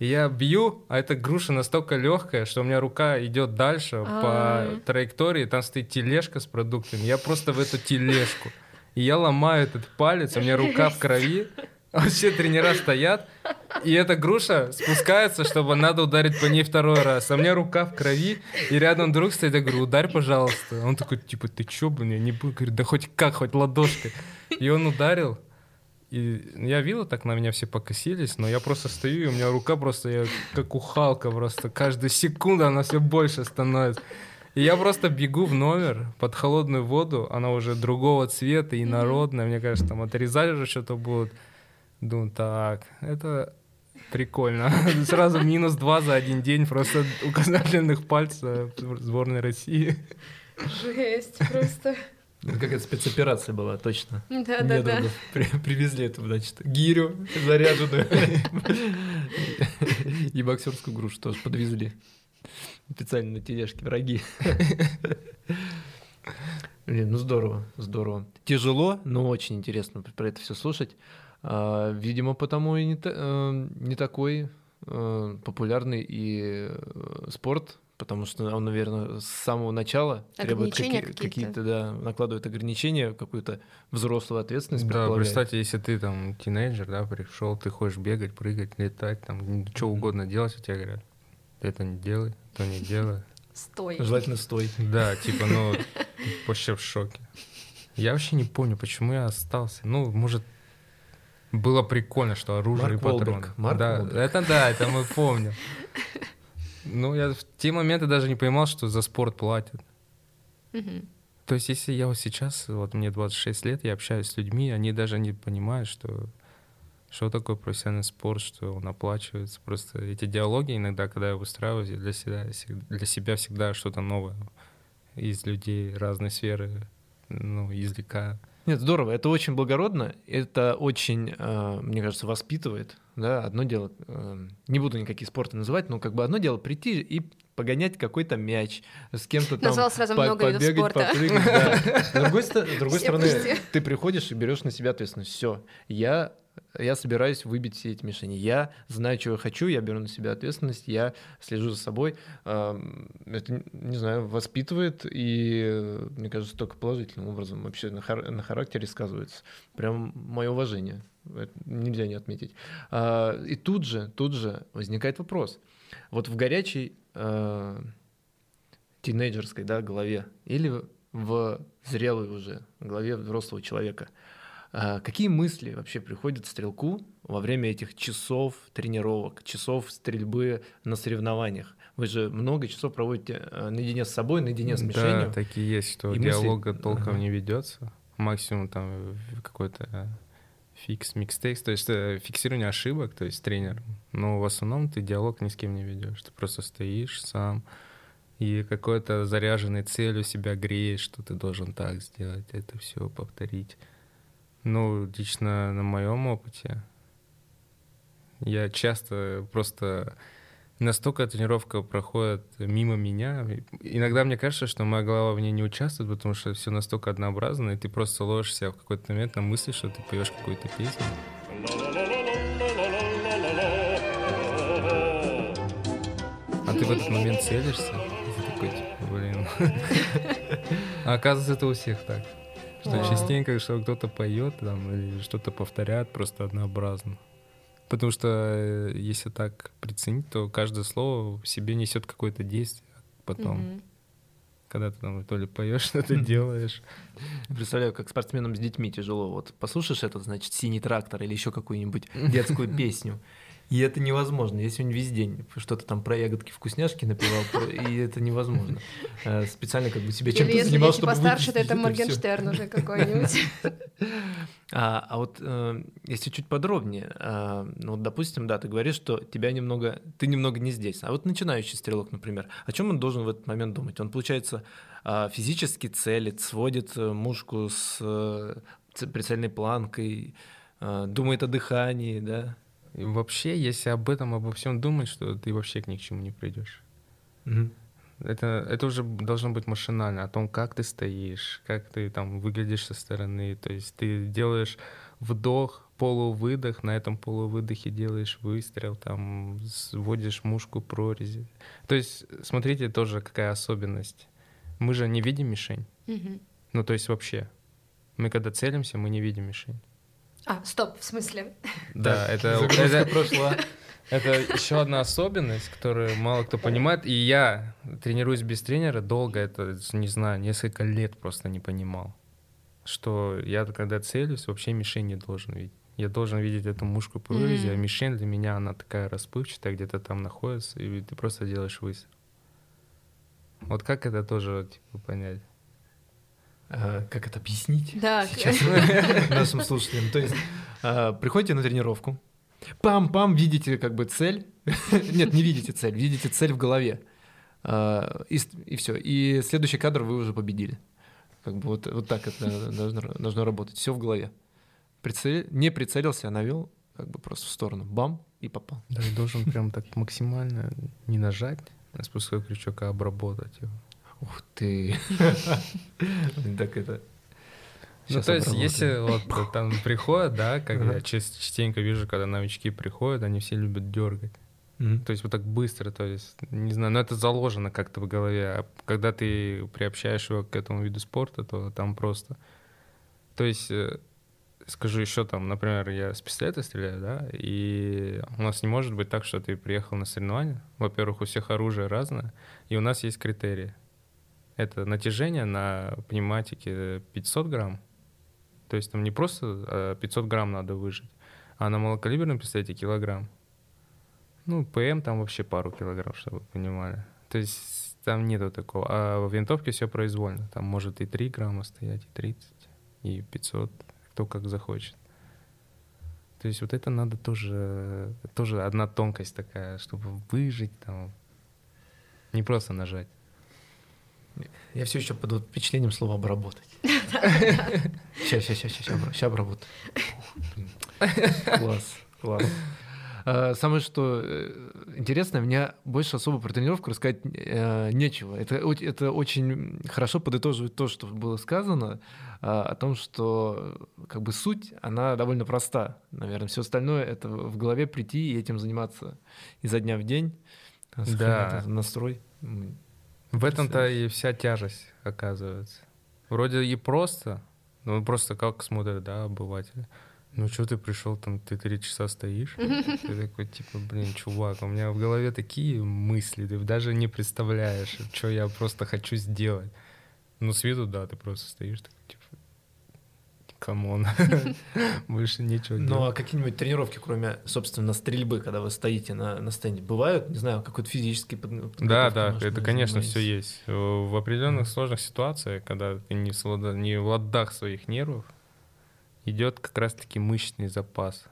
И я бью, а эта груша настолько легкая, что у меня рука идет дальше А-а-а. по траектории, там стоит тележка с продуктами. Я просто в эту тележку. И я ломаю этот палец, у меня рука в крови, все тренера стоят, и эта груша спускается, чтобы надо ударить по ней второй раз. А у меня рука в крови, и рядом друг стоит, я говорю, ударь, пожалуйста. Он такой, типа, ты чё, блин, я не буду. Говорит, да хоть как, хоть ладошкой. И он ударил, и я видел, так на меня все покосились, но я просто стою, и у меня рука просто, я как ухалка просто. Каждую секунду она все больше становится. И я просто бегу в номер под холодную воду, она уже другого цвета и народная. Мне кажется, там отрезали уже что-то будут. Думаю, так, это прикольно. Сразу минус два за один день просто указательных пальцев сборной России. Жесть, просто. Это какая-то спецоперация была, точно. Да, да, да. При, привезли эту, значит, гирю заряженную и боксерскую грушу тоже подвезли. Специально на тележке враги. Блин, ну здорово, здорово. Тяжело, но очень интересно про это все слушать. А, видимо, потому и не, та, э, не такой э, популярный и э, спорт потому что он, наверное, с самого начала требует какие- какие-то. какие-то, да, накладывает ограничения, какую-то взрослую ответственность. Да, представьте, если ты там тинейджер, да, пришел, ты хочешь бегать, прыгать, летать, там, что угодно делать, а тебе говорят, ты это не делай, то не делай. Стой. Желательно стой. Да, типа, ну, вообще в шоке. Я вообще не помню, почему я остался. Ну, может, было прикольно, что оружие Марк и патроны. Уолберг, Марк да, Уолберг. это да, это мы помним. Ну, я в те моменты даже не понимал, что за спорт платят. Мгм. То есть, если я вот сейчас, вот мне 26 лет, я общаюсь с людьми, они даже не понимают, что что такое профессиональный спорт, что он оплачивается. Просто эти диалоги иногда, когда я выстраиваю, я для себя, для себя всегда что-то новое из людей разной сферы, ну, извлекаю. Нет, здорово, это очень благородно, это очень, э, мне кажется, воспитывает, да, одно дело, э, не буду никакие спорты называть, но как бы одно дело прийти и погонять какой-то мяч, с кем-то там Назвал сразу по- много побегать, спорта. попрыгать, да. С другой, с другой стороны, ты приходишь и берешь на себя ответственность. Все, я, я собираюсь выбить все эти мишени. Я знаю, чего я хочу, я беру на себя ответственность, я слежу за собой. Это, не знаю, воспитывает и, мне кажется, только положительным образом вообще на, хар- на характере сказывается. Прям мое уважение. Это нельзя не отметить. А, И тут же, тут же возникает вопрос. Вот в горячей э, тинейджерской да, голове или в зрелой уже голове взрослого человека, а, какие мысли вообще приходят стрелку во время этих часов тренировок, часов стрельбы на соревнованиях? Вы же много часов проводите э, наедине с собой, наедине с мишенью. Да, такие есть, что И мысли- диалога толком Ага. не ведется. Максимум там какой-то э, фикс, микстейкс, то есть э, фиксирование ошибок, то есть тренер. Но в основном ты диалог ни с кем не ведешь. Ты просто стоишь сам и какой-то заряженной целью себя греешь, что ты должен так сделать, это все повторить. Ну, лично на моем опыте я часто просто настолько тренировка проходит мимо меня. Иногда мне кажется, что моя голова в ней не участвует, потому что все настолько однообразно, и ты просто ложишься в какой-то момент на мысли, что ты поешь какую-то песню. А ты в этот момент целишься, и ты такой, типа, блин. А оказывается, это у всех так. Что Вау. частенько, что кто-то поет там или что-то повторяет просто однообразно. Потому что э, если так приценить, то каждое слово в себе несет какое-то действие потом. Мгм. Когда ты там то ли поешь, что-то Мгм. делаешь. Представляю, как спортсменам с детьми тяжело. Вот послушаешь этот, значит, синий трактор или еще какую-нибудь детскую песню. И это невозможно. Я сегодня весь день что-то там про ягодки вкусняшки напевал, про- и это невозможно. Э, Специально как бы себе Или чем-то занимал, чтобы постарше, то это. Моргенштерн уже какой-нибудь. А, а вот э, если чуть подробнее, а, ну вот, допустим, да, ты говоришь, что тебя немного, ты немного не здесь. А вот начинающий стрелок, например, о чем он должен в этот момент думать? Он, получается, физически целит, сводит э, мушку с э, прицельной планкой, думает о дыхании, да? И вообще, если об этом, обо всем думать, что ты вообще ни к чему не придешь. Это, это уже должно быть машинально, о том, как ты стоишь, как ты там выглядишь со стороны. То есть ты делаешь вдох, полувыдох, на этом полувыдохе делаешь выстрел, там сводишь мушку прорези. То есть смотрите тоже какая особенность. Мы же не видим мишень. Мгм. Ну, то есть вообще. Мы когда целимся, мы не видим мишень. А, стоп, в смысле? Да, это, Загрузка это, прошла. это еще одна особенность, которую мало кто понимает. И я тренируюсь без тренера долго, это, не знаю, несколько лет просто не понимал. Что я, когда целюсь, вообще мишень не должен видеть. Я должен видеть эту мушку прорези, а Мгм. мишень для меня, она такая расплывчатая, где-то там находится, и ты просто делаешь выстрел. Вот как это тоже, типа, понять? А, Как это объяснить? Да, Сейчас нашим слушателям. То есть а, приходите на тренировку, пам-пам, видите как бы цель. Нет, не видите цель, видите цель в голове. А, И, и все. И следующий кадр вы уже победили. Как бы вот, вот так это должно, должно работать. Все в голове. Прицель- не прицелился, а навел как бы просто в сторону. Бам, и попал. Да, и должен прям так максимально не нажать на спусковой крючок, а обработать его. Ух ты. Так это... Ну, то есть, если вот там приходят, да, как я ча- частенько вижу, когда новички приходят, они все любят дергать. Mm-hmm. То есть вот так быстро, то есть, не знаю, но это заложено как-то в голове. А когда ты приобщаешь его к этому виду спорта, то там просто... То есть, э, скажу еще там, например, я с пистолета стреляю, да, и у нас не может быть так, что ты приехал на соревнования. Во-первых, у всех оружие разное, и у нас есть критерии. Это натяжение на пневматике 500 грамм, то есть там не просто 500 а грамм надо выжить, а на малокалиберном пистолете килограмм. Ну, ПМ там вообще пару килограмм, чтобы вы понимали. То есть там нету такого. А в винтовке все произвольно. Там может и 3 грамма стоять, и 30, и 500, кто как захочет. То есть вот это надо тоже, тоже одна тонкость такая, чтобы выжить там, не просто нажать. Я все еще под впечатлением слова обработать. Сейчас, сейчас, сейчас, сейчас, обработаю. Класс, класс. А, самое что э, интересное, мне больше особо про тренировку рассказать э, нечего. Это, это очень хорошо подытоживает то, что было сказано, а, о том, что как бы суть, она довольно проста. Наверное, все остальное — это в голове прийти и этим заниматься изо дня в день, да. настрой. В этом-то и вся тяжесть, оказывается. Вроде и просто, ну просто как смотрят, да, обыватели. Ну что ты пришел там, ты три часа стоишь? Ты такой, типа, блин, чувак, у меня в голове такие мысли, ты даже не представляешь, что я просто хочу сделать. Ну, с виду, да, ты просто стоишь, такой, типа, come on, больше ничего Ну, а какие-нибудь тренировки, кроме, собственно, стрельбы, когда вы стоите на, на стенде, бывают? Не знаю, какой-то физический под... Да, да, это, конечно, все есть. В определенных сложных ситуациях, когда ты не в, не в ладах своих нервов, идет как раз-таки мышечный запас.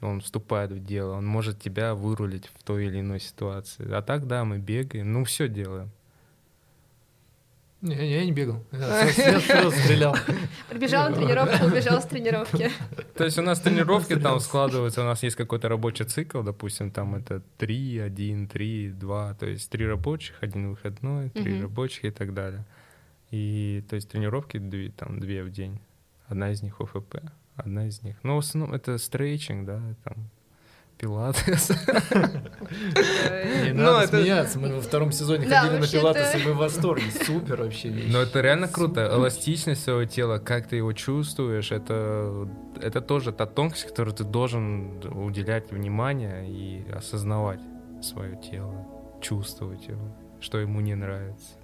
Он вступает в дело, он может тебя вырулить в той или иной ситуации. А так, да, мы бегаем, ну, все делаем. Не, я не бегал. Я стрелял. Прибежал на тренировку, убежал с тренировки. То есть у нас тренировки там складываются, у нас есть какой-то рабочий цикл, допустим, там это 3, 1, 3, 2, то есть 3 рабочих, один выходной, 3 рабочих и так далее. И то есть тренировки там 2 в день. Одна из них ОФП, одна из них. Ну, в основном это стрейчинг, да, там пилатес. Не ну, надо смеяться, мы во втором сезоне ходили на пилатес, и мы в восторге. Супер вообще. Но это реально круто. Эластичность своего тела, как ты его чувствуешь, это, это тоже та тонкость, которую ты должен уделять внимание и осознавать свое тело, чувствовать его, что ему не нравится.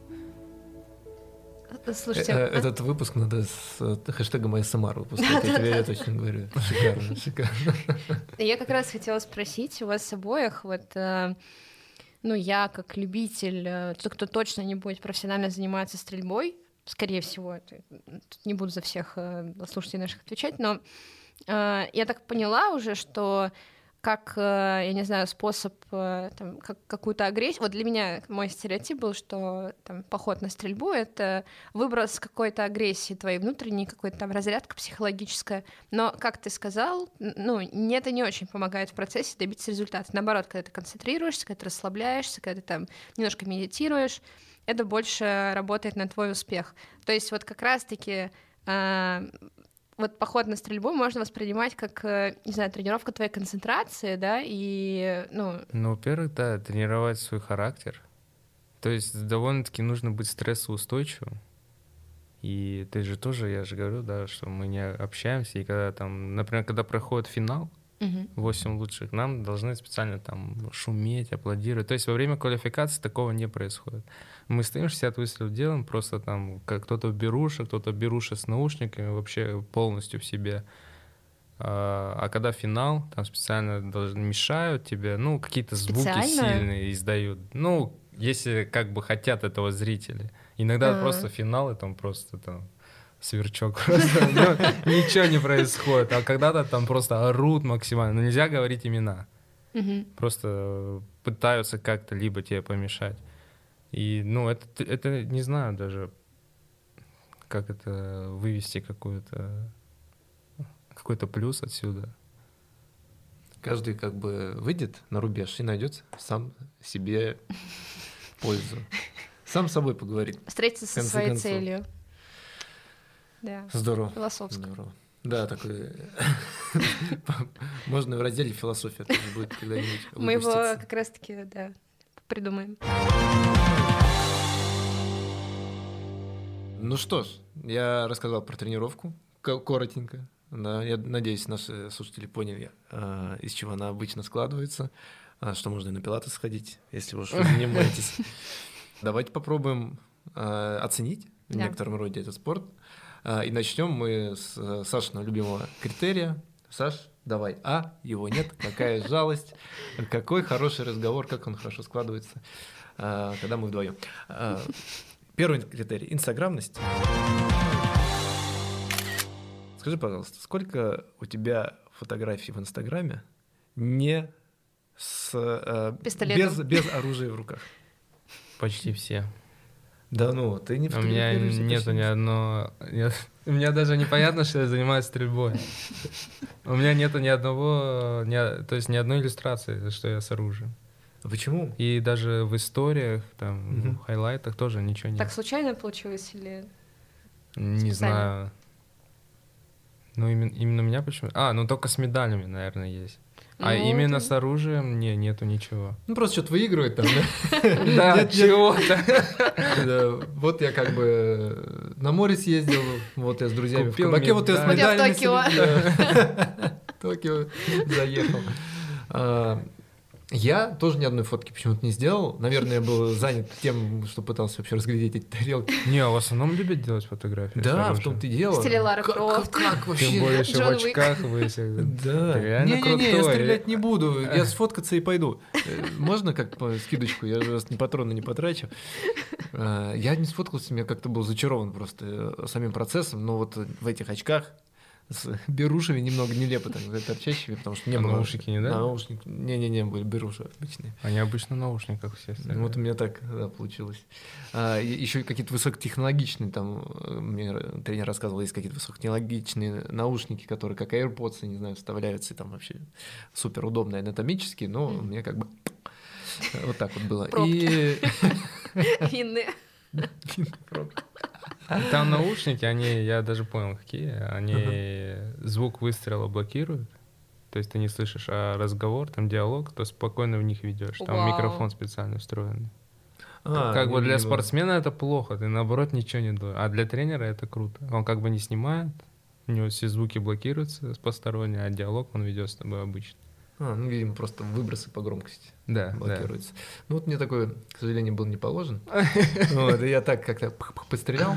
Слушайте, э, а... этот выпуск надо с э, хэштегом ASMR выпускать, я тебе я точно говорю. Шикарно, шикарно. Я как раз хотела спросить у вас обоих, вот, э, ну, я как любитель, тот, кто точно не будет профессионально заниматься стрельбой, скорее всего, не буду за всех слушателей наших отвечать, но я так поняла уже, что как, э, я не знаю, способ э, там, как, какую-то агрессию. Вот для меня мой стереотип был, что там, поход на стрельбу — это выброс какой-то агрессии твоей внутренней, какой-то там разрядка психологическая. Но, как ты сказал, ну, это не очень помогает в процессе добиться результата. Наоборот, когда ты концентрируешься, когда ты расслабляешься, когда ты там немножко медитируешь, это больше работает на твой успех. То есть вот как раз-таки э, вот поход на стрельбу можно воспринимать как, э, не знаю, тренировка твоей концентрации, да, и, ну... Ну, во-первых, да, тренировать свой характер. То есть довольно-таки нужно быть стрессоустойчивым. И ты же тоже, я же говорю, да, что мы не общаемся, и когда там, например, когда проходит финал, восемь лучших, нам должны специально там шуметь, аплодировать. То есть во время квалификации такого не происходит. Мы стоим, 60 выстрелов делаем, просто там как кто-то в беруше, кто-то в беруше с наушниками, вообще полностью в себе. А, а когда финал, там специально должны, мешают тебе, ну, какие-то звуки специально? сильные издают. Ну, если как бы хотят этого зрители. Иногда А-а-а. просто финал, и там просто там сверчок ну, ничего не происходит. А когда-то там просто орут максимально. Но нельзя говорить имена. Просто пытаются как-то либо тебе помешать. И, ну, это, это не знаю даже, как это вывести какую-то какой-то плюс отсюда. Каждый как бы выйдет на рубеж и найдет сам себе пользу. Сам с собой поговорит. Встретиться со своей концов. целью. Да. Здорово. Философско. Здорово. Да, такой Можно в разделе философия будет когда-нибудь Мы его как раз-таки, да, придумаем. Ну что ж, я рассказал про тренировку коротенько. Да, я надеюсь, наши слушатели поняли, а, из чего она обычно складывается, а, что можно и на пилаты сходить, если вы уж занимаетесь. Давайте попробуем а, оценить в некотором роде этот спорт. И начнем мы с Сашиного любимого критерия. Саш, давай. А, его нет, какая жалость, какой хороший разговор, как он хорошо складывается, когда мы вдвоем. Первый критерий – инстаграмность. Скажи, пожалуйста, сколько у тебя фотографий в Инстаграме не с э, без, без оружия в руках? Почти все. Да ну, ты не У меня нету ни одного... Нет, у меня даже непонятно, что я занимаюсь стрельбой. У меня нету ни одного... Ни, то есть ни одной иллюстрации, что я с оружием. А почему? И даже в историях, там, угу. в хайлайтах тоже ничего нет. Так случайно получилось или... Не знаю. Ну, именно, именно у меня почему? А, ну только с медалями, наверное, есть. А ну, именно это... с оружием не, нету ничего. Ну, просто что-то выигрывает там, да? Да, чего-то. Вот я как бы на море съездил, вот я с друзьями в кабаке, вот я с медалями. в Токио заехал. Я тоже ни одной фотки почему-то не сделал. Наверное, я был занят тем, что пытался вообще разглядеть эти тарелки. Не, а в основном любят делать фотографии. Да, в том-то и дело. В стиле Лара Крофт. Как, вообще? Тем более еще в очках вы Да. Не-не-не, я стрелять не буду. Я сфоткаться и пойду. Э, можно как по скидочку? Я же ни патроны не потрачу. А, я не сфоткался, я как-то был зачарован просто э, самим процессом, но вот в этих очках с берушами немного нелепо так торчащими, потому что не а было... наушники не, да? Наушники. Не-не-не, были беруши обычные. Они обычно наушники, как все остальные. Ну, вот у меня так да, получилось. А, еще какие-то высокотехнологичные, там, мне тренер рассказывал, есть какие-то высокотехнологичные наушники, которые как AirPods, не знаю, вставляются, и там вообще супер удобные анатомические, но mm. мне как бы вот так вот было. Пробки. И... Винные. Пробки. Там наушники, они, я даже понял, какие. Они звук выстрела блокируют. То есть ты не слышишь, а разговор, там диалог, то спокойно в них ведешь. Там Вау. микрофон специально встроенный. А, как бы для спортсмена это плохо, ты наоборот ничего не делаешь. А для тренера это круто. Он как бы не снимает, у него все звуки блокируются с посторонние, а диалог он ведет с тобой обычно. А, ну, видимо, просто выбросы по громкости да, блокируются. Да. Ну, вот мне такой, к сожалению, был не положен. Вот, и я так как-то пострелял.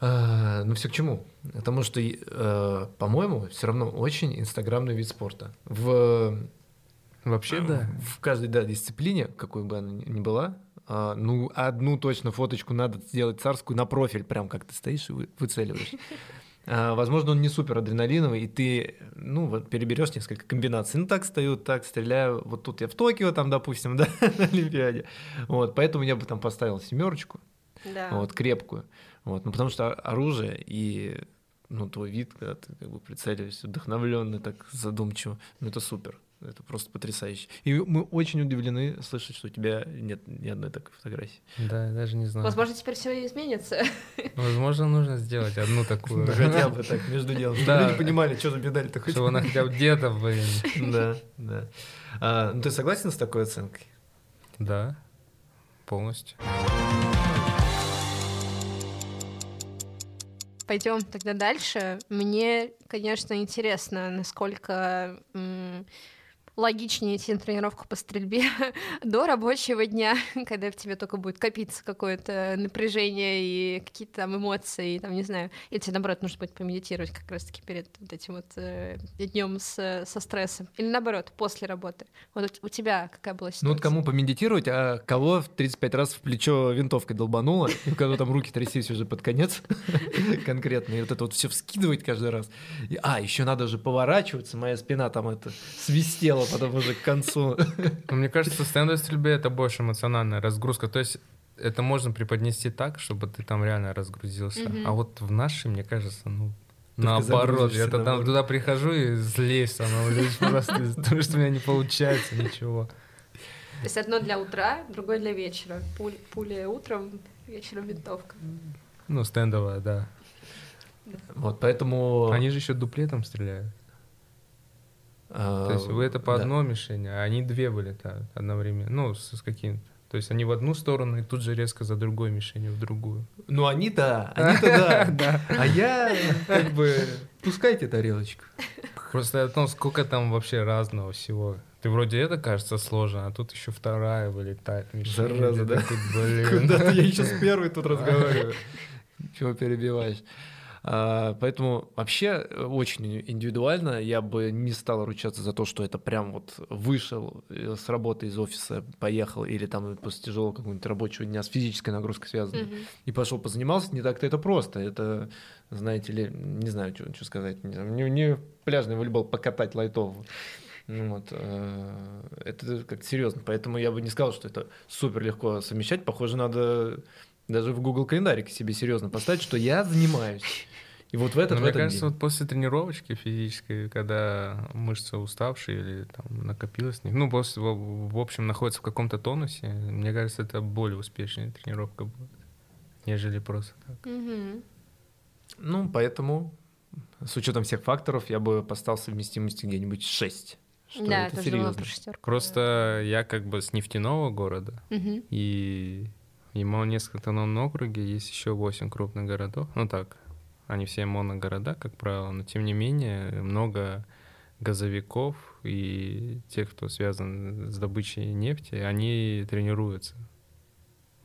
А, ну, все к чему? Потому что, э, по-моему, все равно очень инстаграмный вид спорта. В Вообще, да. В каждой да, дисциплине, какой бы она ни была, а, ну, одну точно фоточку надо сделать царскую на профиль, прям как ты стоишь и выцеливаешь. А, возможно, он не супер адреналиновый, и ты, ну, вот переберешь несколько комбинаций. Ну, так стою, так стреляю. Вот тут я в Токио, там, допустим, да, на Олимпиаде. Вот, поэтому я бы там поставил семерочку, да. вот, крепкую. Вот, ну, потому что оружие и ну, твой вид, когда ты как бы прицеливаешься, вдохновленный, так задумчиво, ну, это супер. Это просто потрясающе. И мы очень удивлены слышать, что у тебя нет ни одной такой фотографии. Да, я даже не знаю. Возможно, теперь все изменится. Возможно, нужно сделать одну такую. Хотя бы так, между делом. Чтобы люди понимали, что за медаль-то хоть. Чтобы она хотя бы где-то, блин. Да, да. А, ну, ты согласен с такой оценкой? Да, полностью. Пойдем тогда дальше. Мне, конечно, интересно, насколько логичнее идти на тренировку по стрельбе до рабочего дня, когда в тебе только будет копиться какое-то напряжение и какие-то там эмоции, и, там, не знаю, или тебе, наоборот, нужно будет помедитировать как раз-таки перед вот этим вот э, днем с, со стрессом, или наоборот, после работы. Вот у тебя какая была ситуация? Ну вот кому помедитировать, а кого в 35 раз в плечо винтовкой долбануло, и у кого там руки трясись уже под конец конкретно, и вот это вот все вскидывать каждый раз. А, еще надо же поворачиваться, моя спина там это свистела потом уже к концу. Ну, мне кажется, в стендовой стрельбе это больше эмоциональная разгрузка. То есть это можно преподнести так, чтобы ты там реально разгрузился. Mm-hmm. А вот в нашей, мне кажется, ну, наоборот. Я то там туда прихожу и злейсь становлюсь просто из-за того, что у меня не получается ничего. То есть одно для утра, другое для вечера. Пуль, пуля утром, вечером винтовка. Ну, стендовая, да. Вот, поэтому... Они же еще дуплетом стреляют. То есть вы это по да. одной мишени, а они две да, одновременно, ну, с, с каким-то. То есть они в одну сторону и тут же резко за другой мишенью в другую. Ну они-то, они-то да. А я как бы пускайте тарелочку. Просто о том, сколько там вообще разного всего. Ты вроде это кажется сложно, а тут еще вторая вылетает. мишень. Зараза, да? такой, блин. Куда-то я сейчас первый тут разговариваю. Чего перебиваешь? А, Поэтому вообще э, очень индивидуально. Я бы не стал ручаться за то, что это прям вот вышел э, с работы из офиса, поехал, или там после тяжелого какого-нибудь рабочего дня с физической нагрузкой связанной, Мгм. и пошел позанимался. Не так-то это просто. Это, знаете ли, не знаю, что, что сказать. Не, не, не пляжный волейбол покатать лайтово. Ну Вот, э, это как серьезно. Поэтому я бы не сказал, что это супер легко совмещать. Похоже, надо даже в Google календарик себе серьезно поставить, что я занимаюсь. И вот в этот, Но в мне этот кажется, день. вот после тренировочки физической, когда мышцы уставшие или там накопилось, ну, после, в, в общем, находится в каком-то тонусе, мне кажется, это более успешная тренировка будет, нежели просто так. Мгм. Ну, поэтому с учетом всех факторов я бы поставил совместимости где-нибудь 6. Что Да, это тоже думала серьезно. про шестерку. Просто я как бы с нефтяного города, Мгм. и в Ямало-Ненецком автономном округе есть еще 8 крупных городов. Ну так, они все моногорода, как правило, но тем не менее много газовиков и тех, кто связан с добычей нефти, они тренируются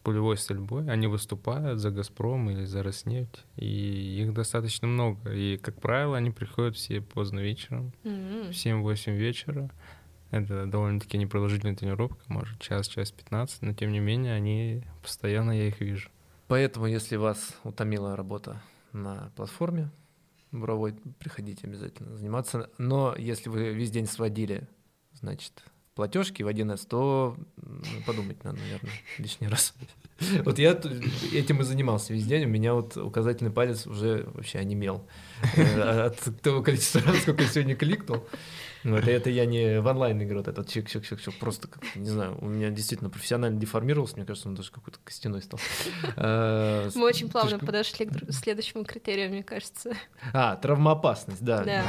пулевой стрельбой, они выступают за «Газпром» или за «Роснефть», и их достаточно много. И, как правило, они приходят все поздно вечером, в 7-8 вечера. Это довольно-таки непродолжительная тренировка, может, час, час 15, но тем не менее они постоянно я их вижу. Поэтому, если вас утомила работа на платформе буровой, приходите обязательно заниматься. Но если вы весь день сводили, значит, платежки в 1С, то м, подумать надо, наверное, лишний раз. Вот я этим и занимался весь день, у меня вот указательный палец уже вообще онемел э, от того количества сколько я сегодня кликнул. Вот, и это я не в онлайн игру, вот этот чик чик чик чик просто, как, не знаю, у меня действительно профессионально деформировался, мне кажется, он даже какой-то костяной стал. Э, Мы очень плавно подошли к следующему критерию, мне кажется. А, травмоопасность, да. Да.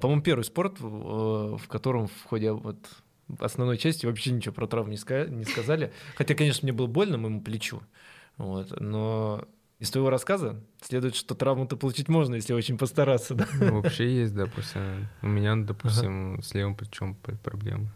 По-моему, первый спорт, э, в котором в ходе вот основной части вообще ничего про травму не, ска- не сказали. Хотя, конечно, мне было больно моему плечу. Вот, но из твоего рассказа следует, что травму-то получить можно, если очень постараться, да? Ну, Вообще есть, допустим, у меня, допустим, с левым плечом проблемы.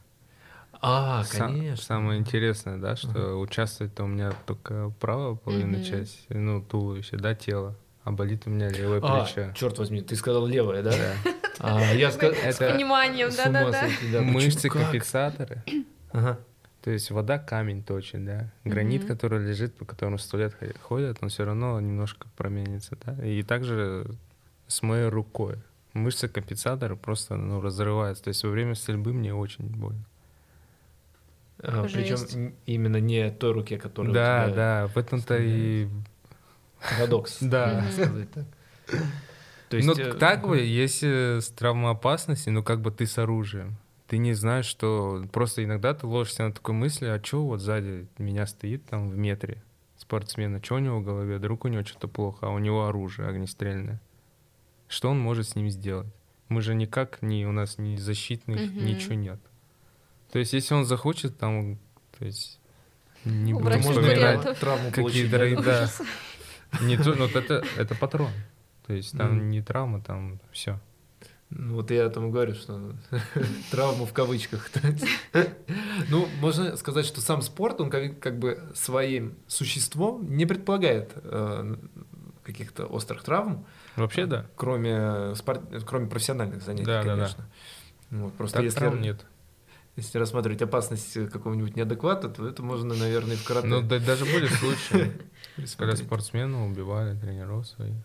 А, Са- конечно. Самое интересное, да, что участвует у меня только правая половина Мгм. части, ну, туловище, да, тело, а болит у меня левое А, плечо. черт возьми, ты сказал левое, да? Да. А, я сказал... С Это пониманием, да-да-да. да. Мышцы компенсаторы. Ага. То есть вода камень точит, да. Гранит, Мгм. который лежит, по которому сто лет хо- ходят, он все равно немножко променится, да. И также с моей рукой. Мышцы компенсатора просто ну, разрываются. То есть во время стрельбы мне очень больно. Причем Жесть. именно не той руке, которая у да, тебя да, в этом-то и... парадокс. Да. Сказать так. То ну, э, так бы, если с травмоопасностью, ну, как бы ты с оружием. Ты не знаешь, что... Просто иногда ты ложишься на такой мысли, а что вот сзади меня стоит там в метре спортсмена, что у него в голове? Вдруг у него что-то плохо, а у него оружие огнестрельное. Что он может с ним сделать? Мы же никак, не, у нас ни защитных, Мгм. ничего нет. То есть, если он захочет, там, то есть, не Убрать вспоминать, конкурентов. травму какие получить, дорогие, да. Не то, ну, вот это, это патрон. То есть там Мгм. не травма, там все. Ну, Вот я этому говорю, что травму в кавычках. Ну, можно сказать, что сам спорт, он как, как бы своим существом не предполагает э, каких-то острых травм, Вообще, да. кроме, спорт, кроме профессиональных занятий, Да, да, да. конечно. Вот, просто Так если, травм нет. если рассматривать опасность какого-нибудь неадеквата, то это можно, наверное, и в карате Ну, да- даже были случаи, когда спортсмена убивали тренеров своих.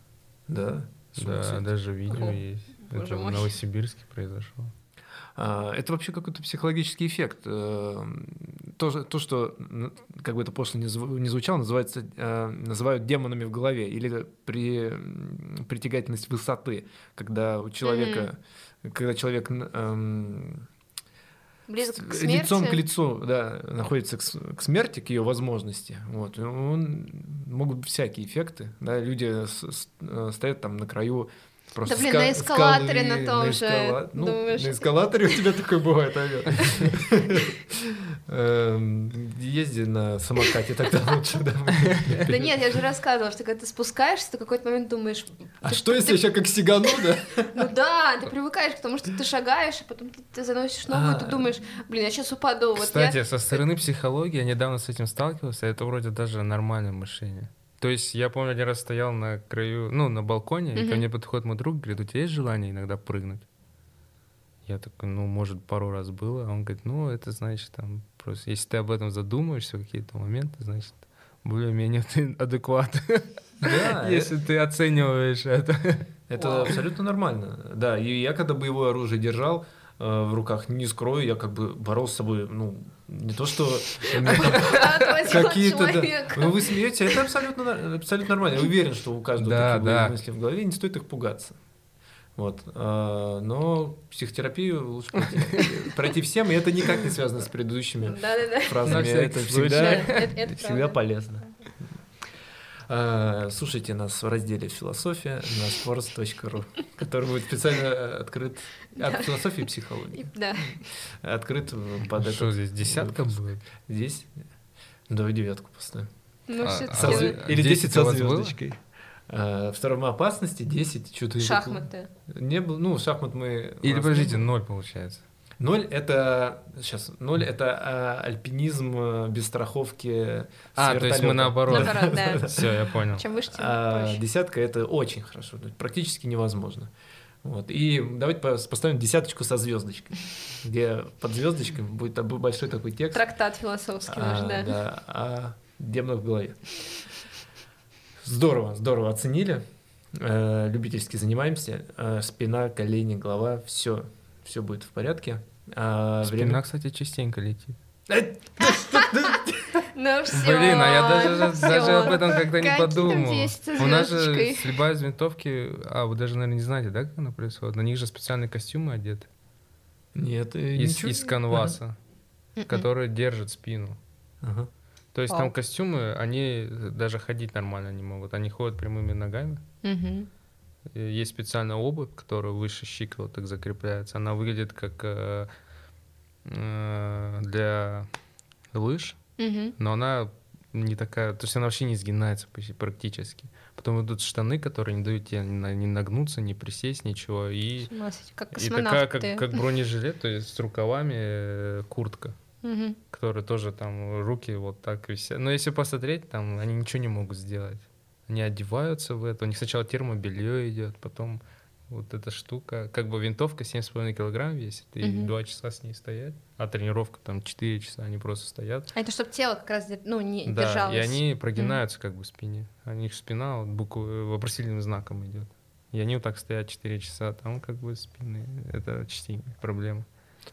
Да, Да, даже видео есть. Боже Это в. Новосибирске произошло. А, Это вообще какой-то психологический эффект. Э, То, то что, как бы это пошло не зву- не звучало, называется, э, называют демонами в голове или при, притягательность высоты, когда у человека, когда человек эм, Близок к смерти. лицом к лицу да, находится к, к смерти, к ее возможности. Вот. Он, могут быть всякие эффекты. Да? Люди с- с- э, стоят там на краю Просто да блин, на эскалаторе на том на же. Эскала... Ну, думаешь... На эскалаторе у тебя такое бывает, наверное. Эм, езди на самокате, тогда лучше. Да нет, я же рассказывала, что когда ты спускаешься, ты какой-то момент думаешь... А что, если я сейчас как сигану, да? Ну да, ты привыкаешь к тому, что ты шагаешь, а потом ты заносишь ногу, и ты а. думаешь, блин, я сейчас упаду. Кстати, со стороны психологии я недавно с этим сталкивался, это вроде даже нормальное мышление. То есть я помню, один раз стоял на краю, ну, на балконе, и ко мне подходит мой друг, говорит, у тебя есть желание иногда прыгнуть? Я такой, ну, может, пару раз было. А он говорит, ну, это значит, там, просто, если ты об этом задумаешься в какие-то моменты, значит, более-менее ты адекват. Да, если ты оцениваешь это. Это абсолютно нормально. Да, и я когда боевое оружие держал, Э, в руках, не скрою, я как бы боролся с собой, ну, не то, что какие-то... Ну, вы смеете, это абсолютно, абсолютно нормально. Я уверен, что у каждого да, такие да. мысли в голове, не стоит их пугаться. Вот. А, но психотерапию лучше пройти, пройти всем, и это никак не связано с предыдущими фразами. Это всегда, всегда полезно. А, слушайте нас в разделе «Философия» на sports.ru, который будет специально э, открыт от философии и психологии. Да. Открыт под это. Что здесь, десятка будет? Здесь? Давай девятку поставим. Ну, а, а, Или 10 со звездочкой. А, в втором опасности 10, что-то... Шахматы. Не было, ну, шахмат мы... Или, подождите, ноль получается. Ноль это сейчас ноль это а, альпинизм э, без страховки. А, то есть мы наоборот. наоборот да. Все, я понял. Чем выше, тем а, Десятка это очень хорошо, практически невозможно. Вот. И давайте поставим десяточку со звездочкой, где под звездочкой будет большой такой текст. Трактат философский а, наш, да. Да, о демонах в голове. Здорово, здорово оценили. Э, любительски занимаемся. Э, спина, колени, голова, все, все будет в порядке. А, Спина, время... кстати, частенько летит. Ну все. Блин, а я даже, даже об этом как-то не подумал. У нас же стрельба из винтовки, а вы даже, наверное, не знаете, да, как она происходит? На них же специальные костюмы одеты. Нет, из, из канваса, ага. которые держат спину. Ага. То есть там костюмы, они даже ходить нормально не могут, они ходят прямыми ногами. Угу. Есть специальная обувь, которая выше щиколоток закрепляется. Она выглядит как э, для лыж, угу. но она не такая, то есть она вообще не сгинается практически. Потом идут штаны, которые не дают тебе ни нагнуться, ни присесть, ничего. И, как и такая, как, как бронежилет, то есть с рукавами э, куртка, угу. которая тоже там руки вот так висят. Но если посмотреть, там они ничего не могут сделать. Они одеваются в это. У них сначала термобелье идет, потом вот эта штука. Как бы винтовка 7,5 килограмм весит, и mm-hmm. 2 часа с ней стоять. А тренировка там 4 часа, они просто стоят. А это чтобы тело как раз ну, не да, держалось. и они прогинаются mm-hmm. как бы в спине. У них спина вот буквы э, вопросительным знаком идет. И они вот так стоят 4 часа, там как бы спины. Это частенько проблема.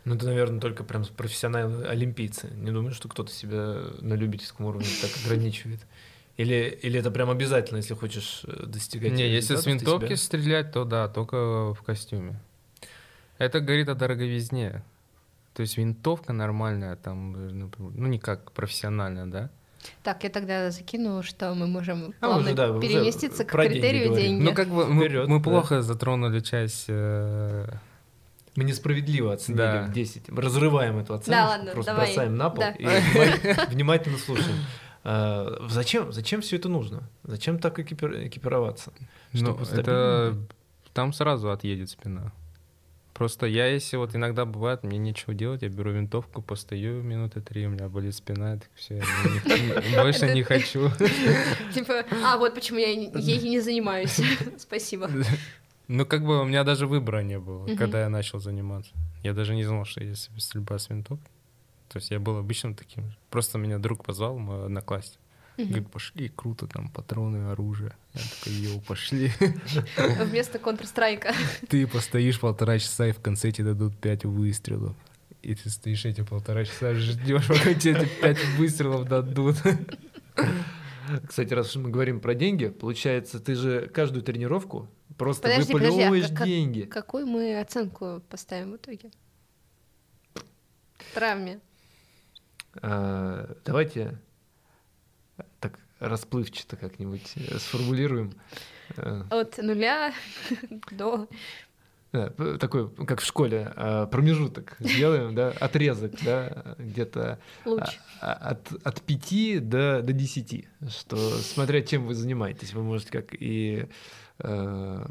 Ну, это, наверное, только прям профессиональные олимпийцы. Не думаю, что кто-то себя на любительском уровне так ограничивает. Или, или это прям обязательно, если хочешь э, достигать Не, если с винтовки себя... стрелять, то да, только в костюме. Это говорит о дороговизне. То есть винтовка нормальная, там, ну, не как профессиональная, да? Так, я тогда закину, что мы можем а, плавно уже, да, переместиться к критерию деньги, деньги. Ну, как бы мы, Вперед, мы да. плохо затронули часть... Э... Мы несправедливо оценили да. в 10. разрываем эту оценку, да, ладно, просто давай. бросаем на пол да. и внимательно слушаем. А, зачем, зачем все это нужно? Зачем так экипир, экипироваться? Ну, это там сразу отъедет спина. Просто я, если вот иногда бывает, мне нечего делать, я беру винтовку, постою минуты три, у меня болит спина, так все, больше не хочу. Типа, а вот почему я ей не занимаюсь. Спасибо. Ну, как бы у меня даже выбора не было, когда я начал заниматься. Я даже не знал, что есть стрельба с винтовкой. То есть я был обычным таким же. Просто меня друг позвал, мой одноклассник. Угу. Говорит, пошли, круто, там патроны, оружие. Я такой, йоу, пошли. Вместо Counter-Strike. Ты постоишь полтора часа, и в конце тебе дадут пять выстрелов. И ты стоишь эти полтора часа, ждешь, пока тебе пять выстрелов дадут. Кстати, раз мы говорим про деньги, получается, ты же каждую тренировку просто подожди, выплевываешь подожди, а деньги. Какую мы оценку поставим в итоге? Травме. А, давайте так расплывчато как-нибудь сформулируем. От нуля до да, такой, как в школе, промежуток сделаем, да, отрезок, да, где-то а, а, от, от 5 до, до 10, что смотря чем вы занимаетесь, вы можете как и, э,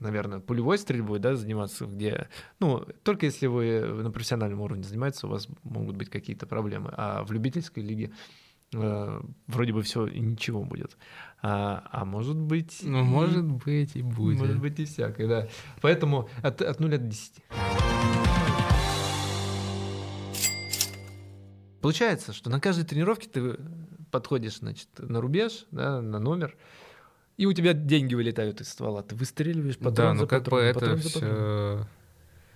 наверное, пулевой стрельбой, да, заниматься, где, ну, только если вы на профессиональном уровне занимаетесь, у вас могут быть какие-то проблемы, а в любительской лиге Э, вроде бы все и ничего будет. А, а может быть... Ну, может быть и будет. Может быть и всякое, да. Поэтому от, от 0 до 10. Получается, что на каждой тренировке ты подходишь, значит, на рубеж, да, на номер, и у тебя деньги вылетают из ствола. Ты выстреливаешь патрон Да, ну как бы это все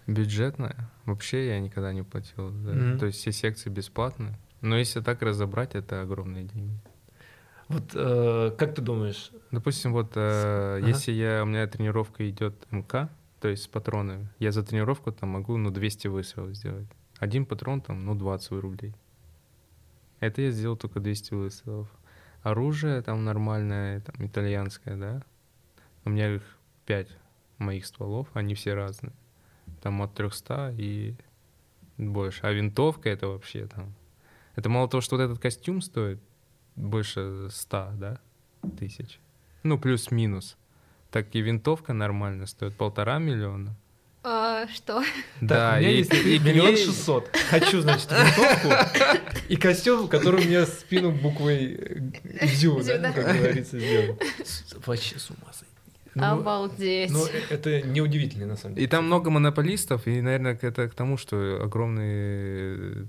бюджетное. Вообще я никогда не платил. Да. Mm-hmm. То есть все секции бесплатные. Но если так разобрать, это огромные деньги. Вот э, как ты думаешь? Допустим, вот э, ага. если я, у меня тренировка идет МК, то есть с патронами, я за тренировку там могу, ну, 200 выстрелов сделать. Один патрон там, ну, 20 рублей. Это я сделал только 200 выстрелов. Оружие там нормальное, там, итальянское, да. У меня их 5 моих стволов, они все разные. Там от 300 и больше. А винтовка это вообще там это мало того, что вот этот костюм стоит больше ста, да, тысяч. Ну, плюс-минус. Так и винтовка нормально стоит полтора миллиона. Что? Да, у меня и, миллион шестьсот. Хочу, значит, винтовку и костюм, который мне спину буквой «дзю», да, как говорится, сделал. Вообще с ума сойти. Ну, Обалдеть. Ну, э, это неудивительно, на самом деле. И там много монополистов, и, наверное, это к тому, что огромные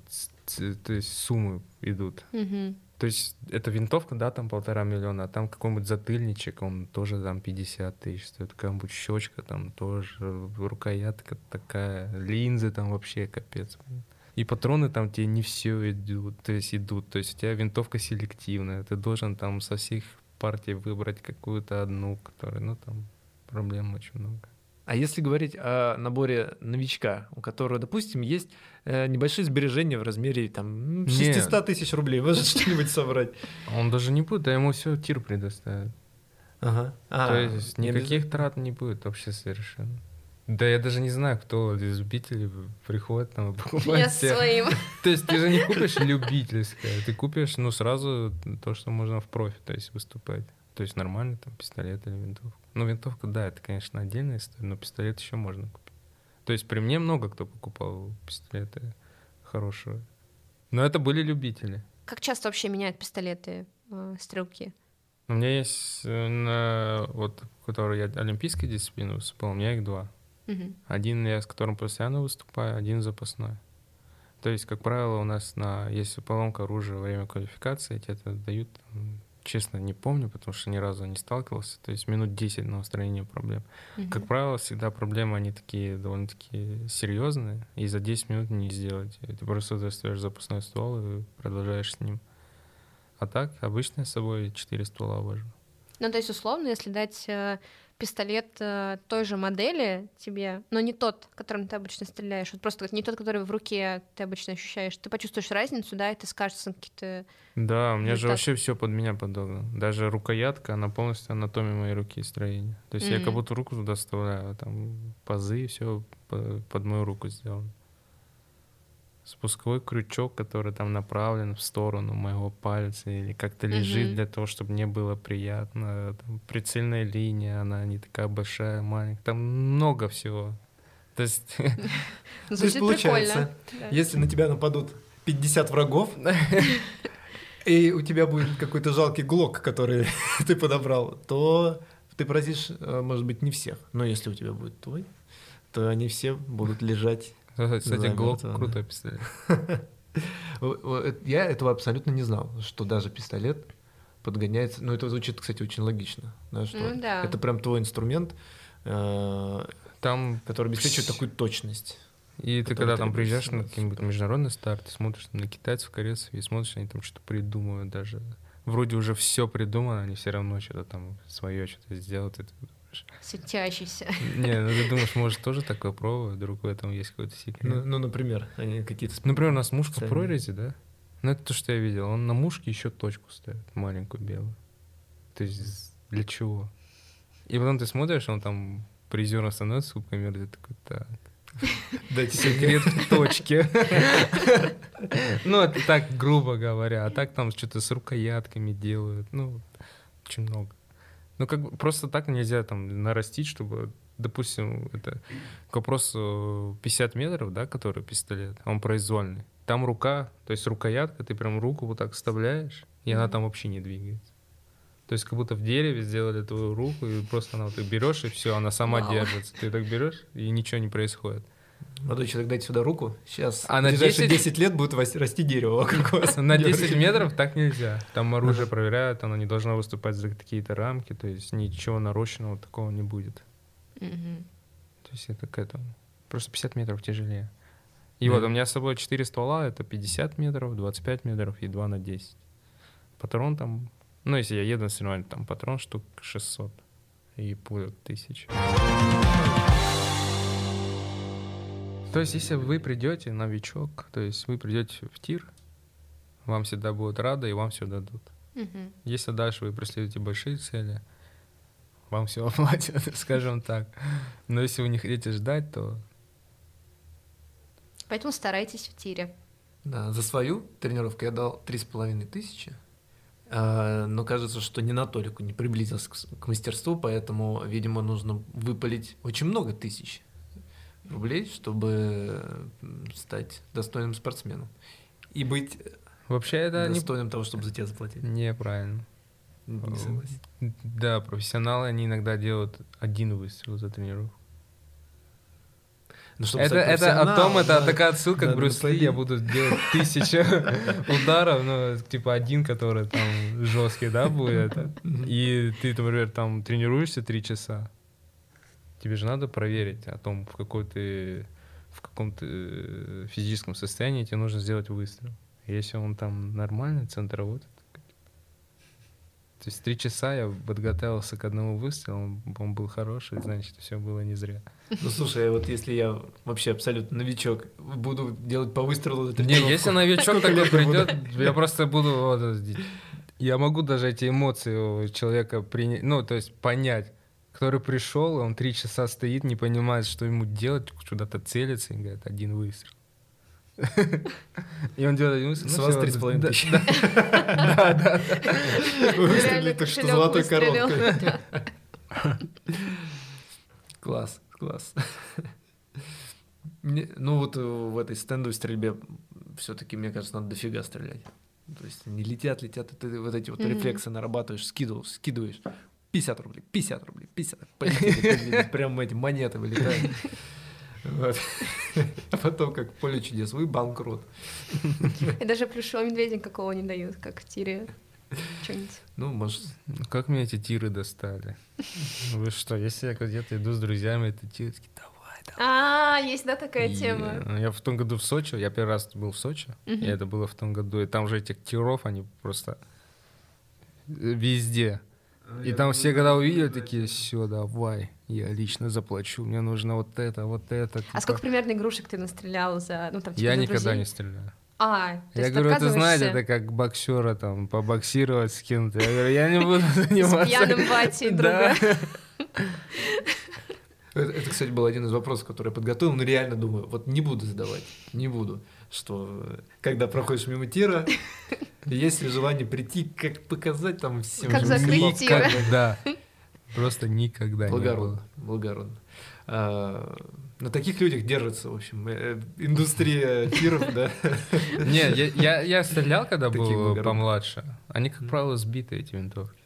то есть суммы идут. Угу. То есть это винтовка, да, там полтора миллиона, а там какой-нибудь затыльничек, он тоже там 50 тысяч стоит, какая-нибудь щечка там тоже, рукоятка такая, линзы там вообще капец. И патроны там тебе не все идут, то есть идут, то есть у тебя винтовка селективная, ты должен там со всех партий выбрать какую-то одну, которая, ну там проблем очень много. А если говорить о наборе новичка, у которого, допустим, есть э, небольшие сбережения в размере там 600 тысяч рублей, может что-нибудь собрать? Он даже не будет, а ему все тир предоставит. Ага. А, То есть никаких трат не будет вообще совершенно. Да я даже не знаю, кто из любителей приходит там и покупает. Я своим. То есть ты же не купишь любительское, ты купишь, ну, сразу то, что можно в профи, то есть выступать. То есть нормальный там пистолет или винтовка. Ну, винтовка, да, это, конечно, отдельная история, но пистолет еще можно купить. То есть при мне много кто покупал пистолеты хорошие. Но это были любители. Как часто вообще меняют пистолеты э, стрелки? У меня есть, э, на, вот, который я олимпийской дисциплины выступал, у меня их два. Угу. Один я с которым постоянно выступаю, один запасной. То есть, как правило, у нас на, если поломка оружия во время квалификации, тебе это дают честно, не помню, потому что ни разу не сталкивался. То есть минут 10 на устранение проблем. Угу. Как правило, всегда проблемы, они такие довольно-таки серьезные, и за 10 минут не сделать. Ты просто достаешь запасной ствол и продолжаешь с ним. А так, обычно с собой 4 ствола вожу. Ну, то есть, условно, если дать э, пистолет э, той же модели тебе, но не тот, которым ты обычно стреляешь, вот просто не тот, который в руке ты обычно ощущаешь, ты почувствуешь разницу, да, и ты скажешь какие-то... Да, у меня же вообще все под меня подогнано. Даже рукоятка, она полностью анатомия моей руки и строения. То есть mm-hmm. я как будто руку туда вставляю, а там пазы, все под мою руку сделано спусковой крючок, который там направлен в сторону моего пальца или как-то лежит mm-hmm. для того, чтобы мне было приятно. Там прицельная линия, она не такая большая, маленькая. Там много всего. То есть, То есть получается, если на тебя нападут 50 врагов, и у тебя будет какой-то жалкий глок, который ты подобрал, то ты поразишь, э, может быть, не всех. Но если у тебя будет твой, то они все будут лежать кстати, Глок крутой пистолет. Я этого абсолютно не знал, что даже пистолет подгоняется. Ну, это звучит, кстати, очень логично. Да, что ну, да. Это прям твой инструмент, э, там, который обеспечивает такую точность. И ты когда там приезжаешь на какой-нибудь международный старт, ты смотришь на китайцев, корейцев, и смотришь, они там что-то придумывают даже. Вроде уже все придумано, они все равно что-то там свое что-то сделают. И думаешь. Светящийся. Не, ну ты думаешь, может тоже такое пробовать, вдруг в этом есть какой-то секрет. Ну, ну например, они какие-то... Например, у нас муж в прорезе, да? Ну, это то, что я видел. Он на мушке еще точку ставит, маленькую белую. То есть для чего? И потом ты смотришь, он там призером становится, сколько ты такой, так. Дайте секрет в точке. Ну, это так, грубо говоря. А так там что-то с рукоятками делают. Ну, очень много. Ну, как бы просто так нельзя там нарастить, чтобы, допустим, это к вопросу 50 метров, да, который пистолет, он произвольный. Там рука, то есть рукоятка, ты прям руку вот так вставляешь, и она там вообще не двигается. То есть как будто в дереве сделали твою руку, и просто она вот ты берешь, и все, она сама Вау. держится. Ты так берешь, и ничего не происходит. Молодой человек, дайте сюда руку. Сейчас а ближайшие 10... 10 лет будет расти дерево вокруг вас. На 10 метров так нельзя. Там оружие проверяют, оно не должно выступать за какие-то рамки, то есть ничего нарощенного такого не будет. То есть это к этому. Просто 50 метров тяжелее. И вот у меня с собой 4 ствола, это 50 метров, 25 метров и 2 на 10. Патрон там, ну если я еду на соревнования, там патрон штук 600 и пуля 1000. То есть, если вы придете, новичок, то есть вы придете в тир, вам всегда будут рады и вам все дадут. Угу. Если дальше вы преследуете большие цели, вам все оплатят, скажем так. Но если вы не хотите ждать, то... Поэтому старайтесь в тире. Да, за свою тренировку я дал три с половиной тысячи, а, но кажется, что не на толику не приблизился к мастерству, поэтому, видимо, нужно выпалить очень много тысяч рублей, чтобы стать достойным спортсменом. И быть Вообще это достойным не... того, чтобы за тебя заплатить. Неправильно. Не согласен. Да, профессионалы, они иногда делают один выстрел за тренировку. Ну, это, это о том, это да, такая отсылка да, к Брюс Ли, я буду делать тысячу ударов, ну, типа один, который там жесткий, да, будет. И ты, например, там тренируешься три часа, тебе же надо проверить о том, в какой ты в каком то э, физическом состоянии тебе нужно сделать выстрел. Если он там нормальный, центр работает. То есть три часа я подготовился к одному выстрелу, он, был хороший, значит, все было не зря. Ну слушай, а вот если я вообще абсолютно новичок, буду делать по выстрелу Не, если новичок такой придет, я просто буду я могу даже эти эмоции у человека принять, ну, то есть понять который пришел, он три часа стоит, не понимает, что ему делать, куда-то целится, и говорит, один выстрел. И он делает один выстрел. С ну, вас три с половиной тысячи. Да, да. Вы выстрелили так что золотой коробкой. Класс, класс. Ну вот в этой стендовой стрельбе все-таки, мне кажется, надо дофига стрелять. То есть не летят, летят, ты вот эти вот рефлексы нарабатываешь, скидываешь, скидываешь, 50 рублей, 50 рублей, 50. Полетели, прям эти монеты вылетают. Вот. А потом, как поле чудес, вы банкрот. И даже плюшевого медведя какого не дают, как в тире. Ну, может... Ну, как мне эти тиры достали? Вы что, если я где-то иду с друзьями, это тиры такие, давай, давай. А, есть, да, такая тема? Я в том году в Сочи, я первый раз был в Сочи, и это было в том году, и там же этих тиров, они просто везде. И там все, когда увидели, такие, все, давай, я лично заплачу, мне нужно вот это, вот это. А сколько примерно игрушек ты настрелял за, ну там типа, Я никогда не стреляю. А, я говорю, это знаете, это как боксера там побоксировать с кем-то. Я говорю, я не буду заниматься. С пьяным батей друга. Это, кстати, был один из вопросов, который я подготовил, но реально думаю, вот не буду задавать, не буду, что когда проходишь мимо тира, есть ли желание прийти, как показать там всем. Как закрыть. Да, просто никогда благородно, не было. Благородно. А, на таких людях держится, в общем, э, индустрия тиров, да. Не, я, я, я стрелял, когда был помладше. Они, как правило, сбиты, эти винтовки.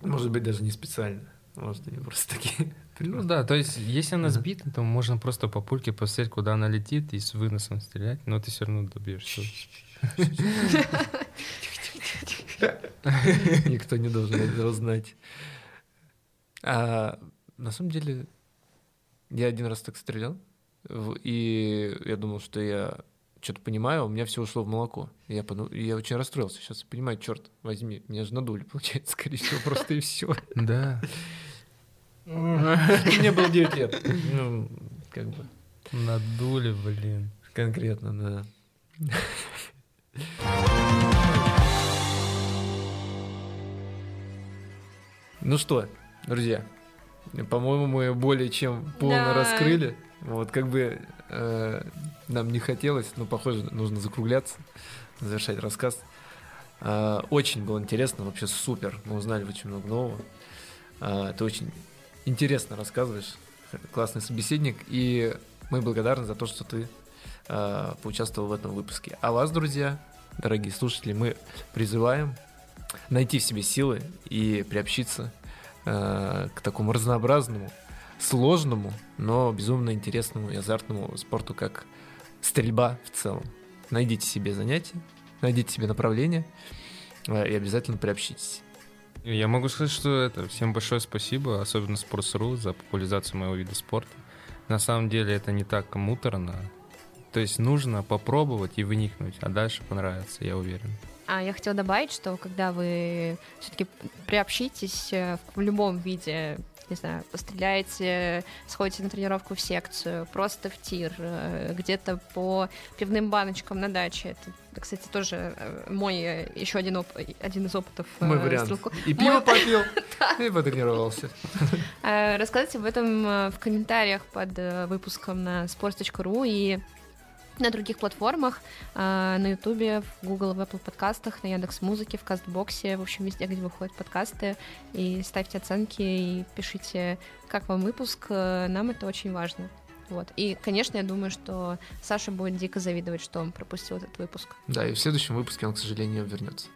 Может быть, даже не специально. Может, они просто такие. Ну да, то есть, если она сбита, то можно просто по пульке посмотреть, куда она летит, и с выносом стрелять, но ты все равно добьешься. Никто не должен этого знать. А на самом деле, я один раз так стрелял, и я думал, что я что-то понимаю, у меня все ушло в молоко. Я, подумал, я очень расстроился. Сейчас понимаю, черт возьми, меня же надули, получается, скорее всего, просто и все. Да. Мне было 9 лет. Ну, как бы. Надули, блин. Конкретно, да. Ну что, друзья, по-моему, мы более чем полно Да. раскрыли. Вот как бы э, нам не хотелось, но похоже, нужно закругляться, завершать рассказ. Э, очень было интересно, вообще супер. Мы узнали очень много нового. Э, ты очень интересно рассказываешь, классный собеседник, и мы благодарны за то, что ты э, поучаствовал в этом выпуске. А вас, друзья, дорогие слушатели, мы призываем найти в себе силы и приобщиться э, к такому разнообразному, сложному, но безумно интересному и азартному спорту, как стрельба в целом. Найдите себе занятие, найдите себе направление э, и обязательно приобщитесь. Я могу сказать, что это всем большое спасибо, особенно Sports.ru за популяризацию моего вида спорта. На самом деле это не так муторно. То есть нужно попробовать и выникнуть, а дальше понравится, я уверен. А я хотела добавить, что когда вы все-таки приобщитесь э, в любом виде, не знаю, постреляете, сходите на тренировку в секцию, просто в тир, э, где-то по пивным баночкам на даче. Это, кстати, тоже э, мой еще один, оп- один из опытов э, Мой вариант. стрелку- И пиво Мой- попил, и потренировался. Э, Рассказывайте об этом э, в комментариях под э, выпуском на sports.ru и на других платформах, э, на Ютубе, в Google, в Apple подкастах, на Яндекс Музыке, в Кастбоксе, в общем, везде, где выходят подкасты. И ставьте оценки и пишите, как вам выпуск. Э, Нам это очень важно. Вот. И, конечно, я думаю, что Саша будет дико завидовать, что он пропустил этот выпуск. Да, и в следующем выпуске он, к сожалению, вернется.